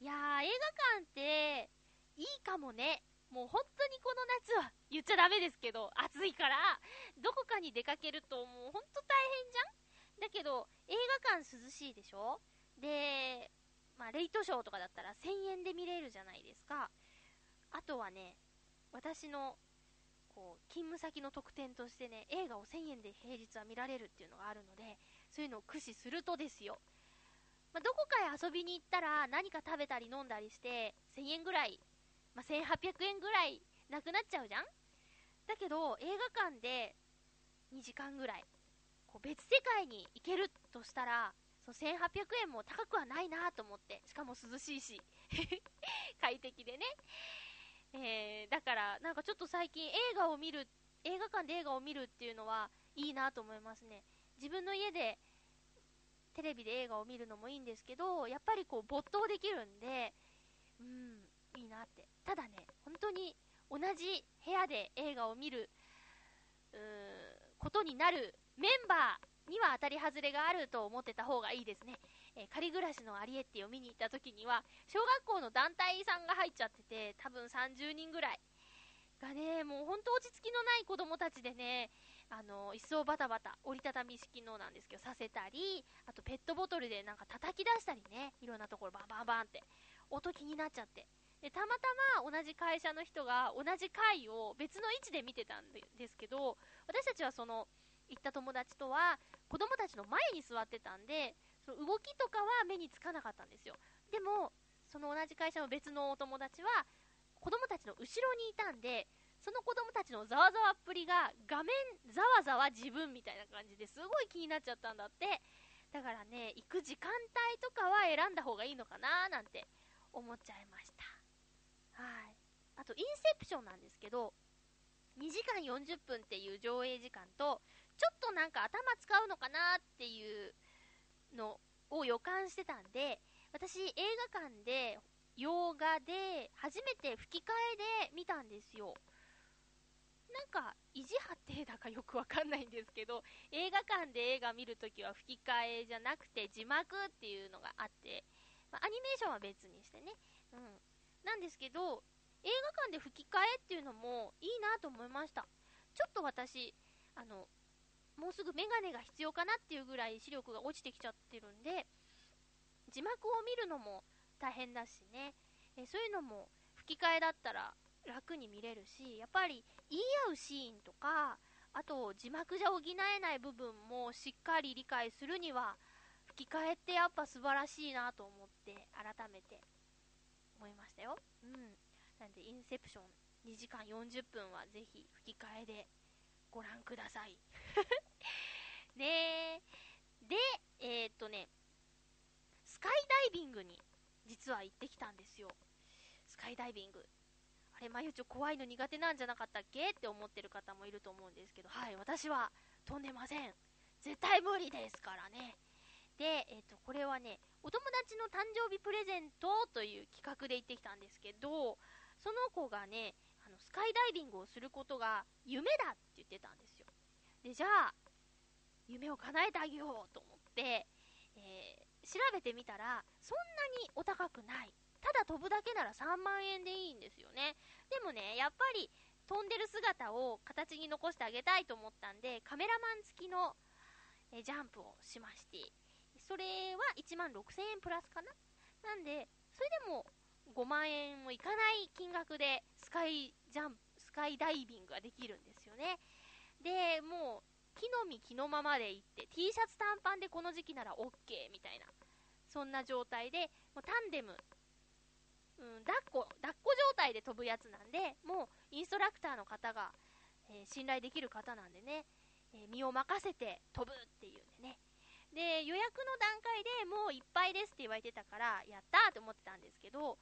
いやー、映画館って、いいかもね。もう本当にこの夏は言っちゃダメですけど、暑いから、どこかに出かけるともう本当大変じゃん？だけど、映画館涼しいでしょ？で、まあ、レイトショーとかだったら1000円で見れるじゃないですか。あとはね、私のこう勤務先の特典としてね、映画を1000円で平日は見られるっていうのがあるので、そういうのを駆使するとですよ、まあ、どこかへ遊びに行ったら何か食べたり飲んだりして1000円ぐらい、まあ、1800円ぐらいなくなっちゃうじゃん？だけど映画館で2時間ぐらいこう別世界に行けるとしたらその1800円も高くはないなと思ってしかも涼しいし 快適でね、えー、だからなんかちょっと最近映画を見る映画館で映画を見るっていうのはいいなと思いますね。自分の家でテレビで映画を見るのもいいんですけど、やっぱりこう没頭できるんで、うん、なって。ただね、本当に同じ部屋で映画を見る、うことになるメンバーには当たり外れがあると思ってた方がいいですね。えー、仮暮らしのアリエッティを見に行った時には、小学校の団体さんが入っちゃってて、多分30人ぐらいがね、もう本当落ち着きのない子供たちでね、あの、椅子をバタバタ、折りたたみ式のなんですけど、させたり、あとペットボトルでなんか叩き出したりね、いろんなところバンバンバンって、音気になっちゃって。で、たまたま同じ会社の人が同じ回を別の位置で見てたんですけど、私たちはその、行った友達とは、子供たちの前に座ってたんで、その動きとかは目につかなかったんですよ。でも、その同じ会社の別のお友達は、子供たちの後ろにいたんで、その子供たちのざわざわっぷりが画面ざわざわ自分みたいな感じですごい気になっちゃったんだって。だからね、行く時間帯とかは選んだ方がいいのかななんて思っちゃいました。あと、インセプションなんですけど、2時間40分っていう上映時間と、ちょっとなんか頭使うのかなっていうのを予感してたんで、私映画館で、洋画で初めて吹き替えで見たんですよ。なんか、意地張ってだかよくわかんないんですけど、映画館で映画見るときは吹き替えじゃなくて字幕っていうのがあって、まあ、アニメーションは別にしてね。うん。なんですけど、映画館で吹き替えっていうのもいいなと思いました。ちょっと私、あの、もうすぐメガネが必要かなっていうぐらい視力が落ちてきちゃってるんで、字幕を見るのも大変だしね、えそういうのも吹き替えだったら楽に見れるし、やっぱり言い合うシーンとか、あと字幕じゃ補えない部分もしっかり理解するには、吹き替えってやっぱ素晴らしいなと思って、改めて思いましたよ。うん。なんで、インセプション2時間40分はぜひ吹き替えでご覧ください。ねで、えー、っとね、スカイダイビングに実は行ってきたんですよ。スカイダイビング。あれ、まゆちょ怖いの苦手なんじゃなかったっけって思ってる方もいると思うんですけど、はい、私は飛んでません。絶対無理ですからね。で、えっ、と、これはね、お友達の誕生日プレゼントという企画で行ってきたんですけど、その子がね、あのスカイダイビングをすることが夢だって言ってたんですよ。で、じゃあ、夢を叶えてあげようと思って、えー、調べてみたら、そんなにお高くない。ただ飛ぶだけなら3万円でいいんですよね。でもね、やっぱり飛んでる姿を形に残してあげたいと思ったんで、カメラマン付きのえジャンプをしまして、それは1万6000円プラスかななんで、それでも5万円もいかない金額でスカイジャンプ、スカイダイビングができるんですよね。で、もう、木の実木のままで行って、T シャツ短パンでこの時期なら OK みたいな、そんな状態で、もうタンデムうん、抱っこ、抱っこ状態で飛ぶやつなんで、もうインストラクターの方が、えー、信頼できる方なんでね、えー、身を任せて飛ぶっていうんでね。で、予約の段階でもういっぱいですって言われてたから、やったーって思ってたんですけど、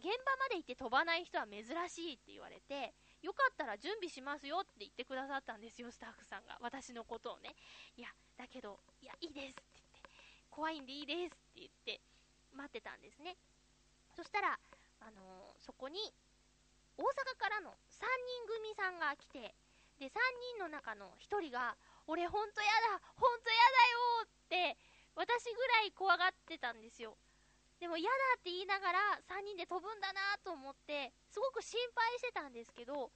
現場まで行って飛ばない人は珍しいって言われて、よかったら準備しますよって言ってくださったんですよ、スタッフさんが。私のことをね。いや、だけど、いや、いいですって言って、怖いんでいいですって言って、待ってたんですね。そしたら、あのー、そこに、大阪からの3人組さんが来て、で、3人の中の1人が、俺ほんとやだほんとやだよっって私ぐらい怖がってたんですよでも嫌だって言いながら3人で飛ぶんだなと思ってすごく心配してたんですけど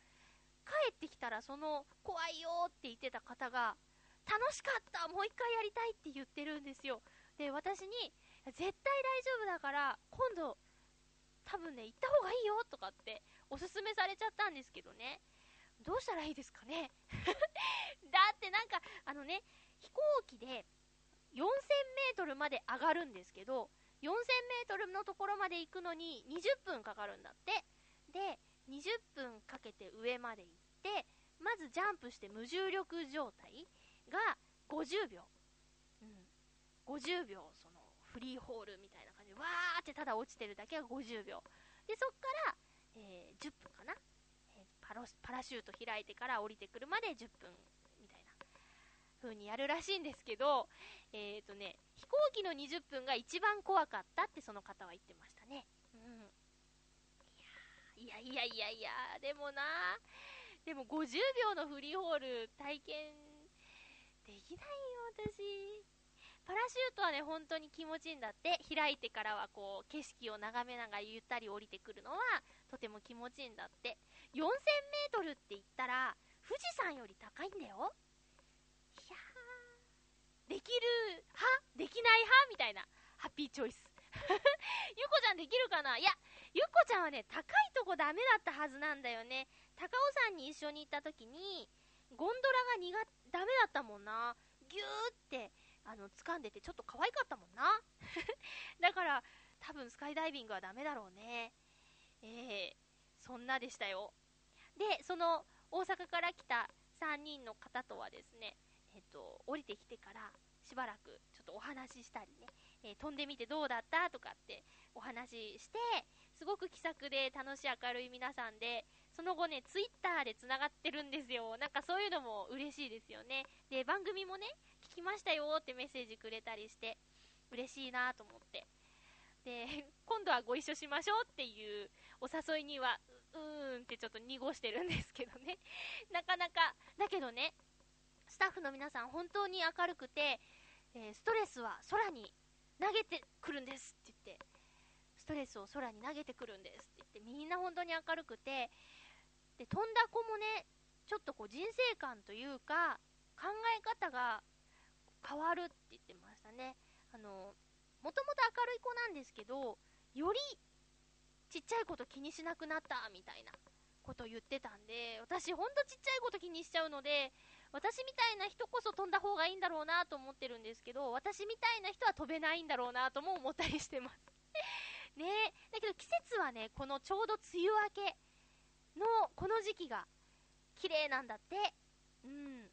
帰ってきたらその怖いよって言ってた方が楽しかったもう一回やりたいって言ってるんですよ。で私に絶対大丈夫だから今度多分ね行った方がいいよとかっておすすめされちゃったんですけどね。どうしたらいいですかね。だってなんかあのね飛行機で4000メートルまで上がるんですけど4000メートルのところまで行くのに20分かかるんだって。で20分かけて上まで行ってまずジャンプして無重力状態が50秒、うん、50秒そのフリーホールみたいな感じでわーってただ落ちてるだけが50秒。でそっから、えー、10分かな、えー、パロパラシュート開いてから降りてくるまで10分みたいな風にやるらしいんですけどえっ、ー、とね飛行機の20分が一番怖かったってその方は言ってましたねうんいやいやいやいやでもなでも50秒のフリーホール体験できないよ、私。パラシュートはね、本当に気持ちいいんだって。開いてからはこう、景色を眺めながらゆったり降りてくるのは、とても気持ちいいんだって。4000メートルって言ったら、富士山より高いんだよ。できる派？できない派？みたいな、ハッピーチョイス。ゆこちゃんできるかな？いや、ゆこちゃんはね、高いとこダメだったはずなんだよね。高尾山に一緒に行った時に、ゴンドラが苦ダメだったもんな。ぎゅーって、あの、掴んでてちょっと可愛かったもんな。だから、多分スカイダイビングはダメだろうね。えー、そんなでしたよ。で、その、大阪から来た3人の方とはですね、えっと、降りてきてからしばらくちょっとお話ししたりね、えー、飛んでみてどうだったとかってお話しして、すごく気さくで楽しい明るい皆さんで、その後ね、ツイッターで繋がってるんですよ。なんかそういうのも嬉しいですよね。で、番組もね、聞きましたよってメッセージくれたりして、嬉しいなと思って。で、今度はご一緒しましょうっていうお誘いには、うーんってちょっと濁してるんですけどね。なかなか、だけどね、スタッフの皆さん本当に明るくて、えー、ストレスは空に投げてくるんですって言って、ストレスを空に投げてくるんですって言って、みんな本当に明るくて、で飛んだ子もねちょっとこう人生観というか考え方が変わるって言ってましたね。あのもともと明るい子なんですけどよりちっちゃいこと気にしなくなったみたいなことを言ってたんで私ほんとちっちゃいこと気にしちゃうので私みたいな人こそ飛んだ方がいいんだろうなと思ってるんですけど私みたいな人は飛べないんだろうなとも思ったりしてます ねだけど季節はねこのちょうど梅雨明けのこの時期が綺麗なんだって。うん。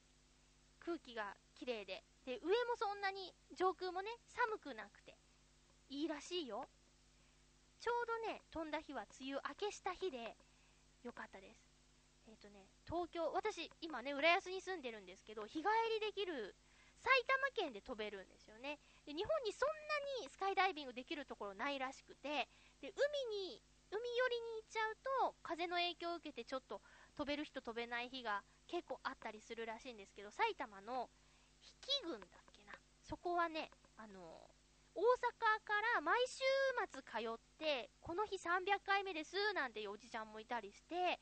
空気が綺麗で。で、上もそんなに上空もね、寒くなくていいらしいよ。ちょうどね、飛んだ日は梅雨明けした日でよかったです。えっ、ー、とね、東京、私今ね、浦安に住んでるんですけど、日帰りできる埼玉県で飛べるんですよね。で日本にそんなにスカイダイビングできるところないらしくて、で海に海寄りに行っちゃうと風の影響を受けてちょっと飛べる日と飛べない日が結構あったりするらしいんですけど埼玉の比企郡だっけなそこはねあの大阪から毎週末通ってこの日300回目ですなんていうおじちゃんもいたりして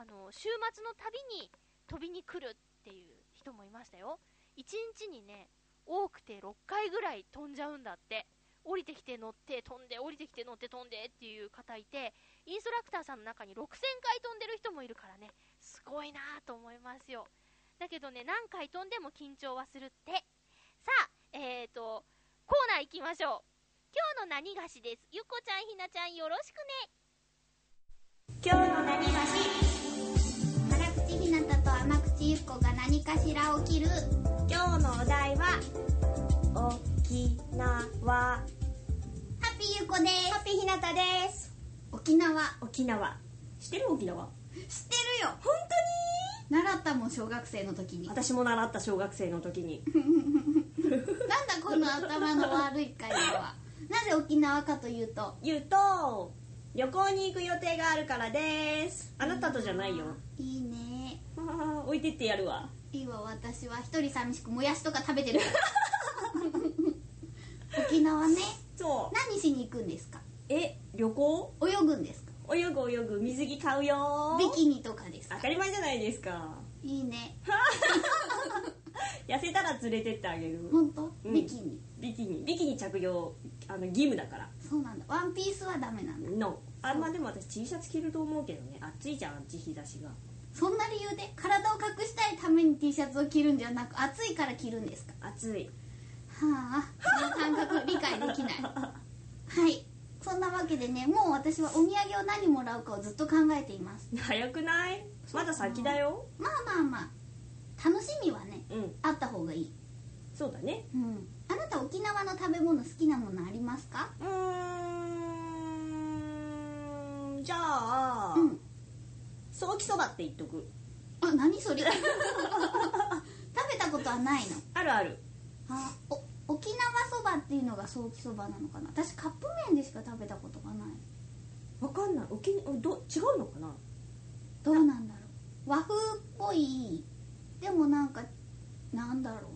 あの週末の旅に飛びに来るっていう人もいましたよ1日にね多くて6回ぐらい飛んじゃうんだって降りてきて乗って飛んで、降りてきて乗って飛んでっていう方いて、インストラクターさんの中に6000回飛んでる人もいるからね、すごいなと思いますよ。だけどね、何回飛んでも緊張はするって。さあ、えーと、コーナー行きましょう。今日の何菓子です。ゆこちゃん、ひなちゃん、よろしくね。今日の何菓子辛口ひなたと甘口ゆっこが何かしら起きる。今日のお題は、沖縄ハッピーゆこですハッピーひなたです沖縄沖縄知ってる沖縄知ってるよ本当に習ったもん小学生の時に私も習った小学生の時になんだこの頭の悪い会話はなぜ沖縄かというと言うと旅行に行く予定があるからですあなたとじゃないよいいね置いてってやるわ。いいわ私は一人寂しくもやしとか食べてる。沖縄ね。そう。何しに行くんですか？え旅行？泳ぐんですか？泳ぐ泳ぐ。水着買うよビキニとかですか？当たり前じゃないですか。いいね。痩せたら連れてってあげる。本当、うん。ビキニ？ビキニ。ビキニ着用あの義務だから。そうなんだ。ワンピースはダメなんだ。のあまあでも私 T シャツ着ると思うけどね。暑いじゃんあっち日差しがそんな理由で体を隠したいために T シャツを着るんじゃなく暑いから着るんですか？暑い。はあその感覚理解できない。はい。そんなわけでねもう私はお土産を何もらうかをずっと考えています。早くない？まだ先だよ。まあまあまあ。楽しみはねうん。あった方がいい。そうだね。うん。あなた沖縄の食べ物好きなものありますか？うーんじゃあ、うんソーキそばって言っとく。あ何それ？食べたことはないの。あるある。あお沖縄そばっていうのがソーキそばなのかな。私カップ麺でしか食べたことがない。わかんない。沖にど違うのかな？どうなんだろう。和風っぽい。でもなんかなんだろ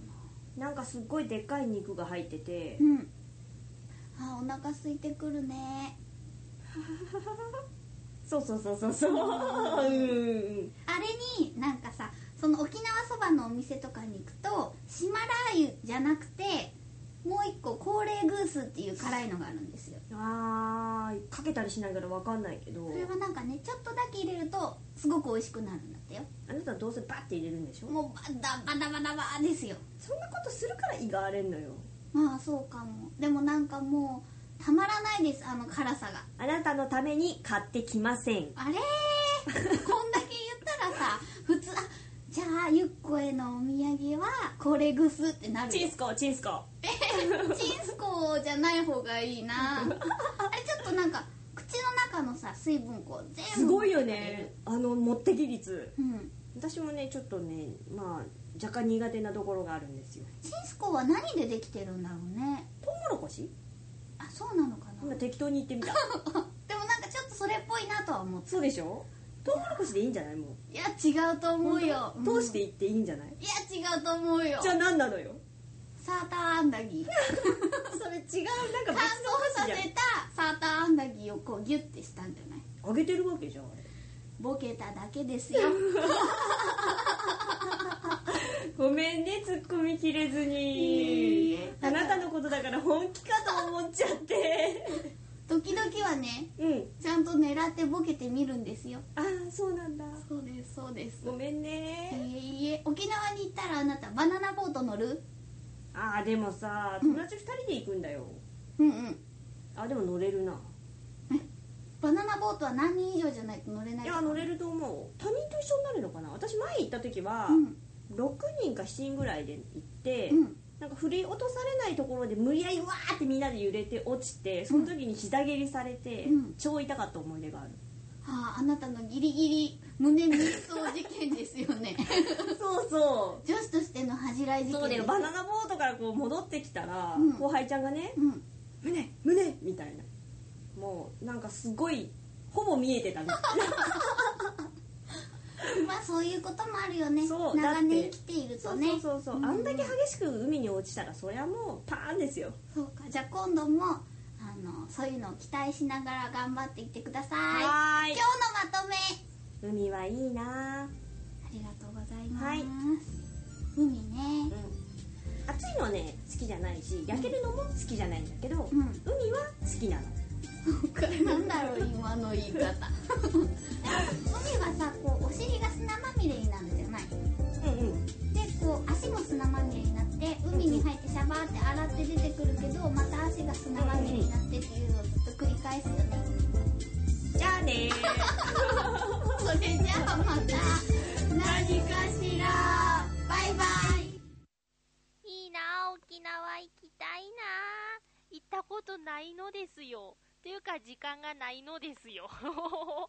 うな。んかすっごいでっかい肉が入ってて。なうん。あお腹空いてくるね そうそうそうそうそう。うん。うんあれになんかさその沖縄そばのお店とかに行くと島ラー油じゃなくてもう一個高齢グースっていう辛いのがあるんですよ。あーかけたりしないからわかんないけど。それはなんかねちょっとだけ入れるとすごく美味しくなるんだってよ。あなたどうせバッて入れるんでしょ？もうバダバダバダバですよ。そんなことするから胃が荒れんのよ。まあそうかも。でもなんかもうたまらないですあの辛さが。あなたのために買ってきません。あれー。こんだけ言ったらさ普通あじゃあゆっこへのお土産はこれぐすってなるよ。チンスコチンスコチンスコじゃない方がいいな。あれちょっとなんか口の中のさ水分こう全部すごいよね。あの持ってき率うん。私もねちょっとねまあ若干苦手なところがあるんですよ。チンスコは何でできてるんだろうね。トウモロコシ？あそうなのかな？今適当に言ってみた。でもなんかちょっとそれっぽいなとは思ってそうでしょ？トウモロコシでいいんじゃないもいや違うと思うよ。う通していっていいんじゃない、いや違うと思うよ。じゃあ何なのよ？サーターアンダギー。それ違うなんか別の乾燥させたサーターアンダギーをこうギュッてしたんじゃない？あげてるわけじゃんあれ。ボケただけですよ ごめんねツッコミ切れずに。えあなたのことだから本気かと思っちゃって。時々はねうん。ちゃんと狙ってボケてみるんですよ。ああそうなんだ。そうですそうです。ごめんいえねいえ。沖縄に行ったらあなたバナナボート乗る？ああでもさうん。友達2人で行くんだよ、うんうん。あでも乗れるな。バナナボートは何人以上じゃないと乗れないいや乗れると思う。他人と一緒になるのかな？私前行った時は、うん6人か7人ぐらいで行って、うん。なんか振り落とされないところで無理やりわーってみんなで揺れて落ちてその時に膝蹴りされて、うん。超痛かった思い出がある。はああなたのギリギリ胸密走事件ですよね。そうそ女子としての恥じらい事件うそうバナナボートからこう戻ってきたら、うん。後輩ちゃんがねうん「胸胸!」みたいな。もうなんかすごいほぼ見えてたの まあそういうこともあるよね。そう長年生きているとね。そうそうそう、ん。あんだけ激しく海に落ちたらそりゃもうパーンですよ。そうか。じゃあ今度もあのそういうのを期待しながら頑張っていってください。はーい。今日のまとめ。海はいいな。ありがとうございます、はい。海ね。うん。暑いのね好きじゃないし焼けるのも好きじゃないんだけど、うん。海は好きなの なんだろう今の言い方。海はさこうお尻が砂まみれになるじゃない。うんうん。でこう足も砂まみれになって海に入ってシャバーって洗って出てくるけどまた足が砂まみれになってっていうのをずっと繰り返すよね。じゃあねー。それじゃあまた。何かしら。バイバイ。いいな沖縄行きたいな。行ったことないのですよというか時間がないのですよ、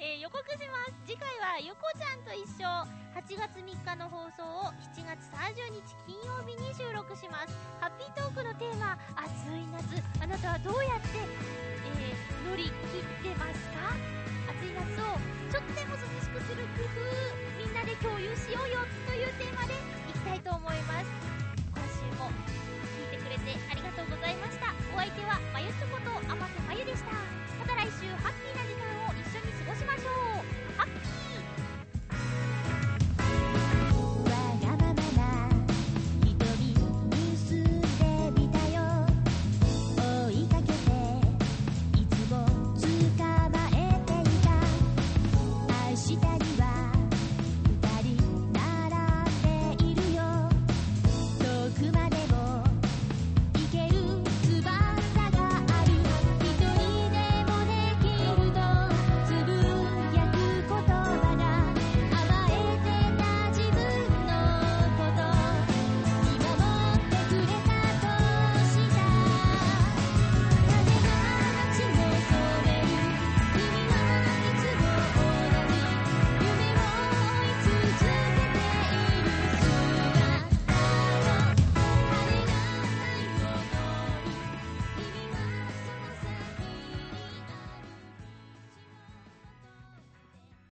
えー予告します。次回はゆこちゃんと一緒。8月3日の放送を7月30日金曜日に収録します。ハッピートークのテーマ暑い夏。あなたはどうやって、えー乗り切ってますか？暑い夏をちょっとでも涼しくする工夫みんなで共有しようよというテーマでいきたいと思います。今週もでありがとうございました。お相手はまゆちょこと天瀬まゆでした。また来週ハッピーな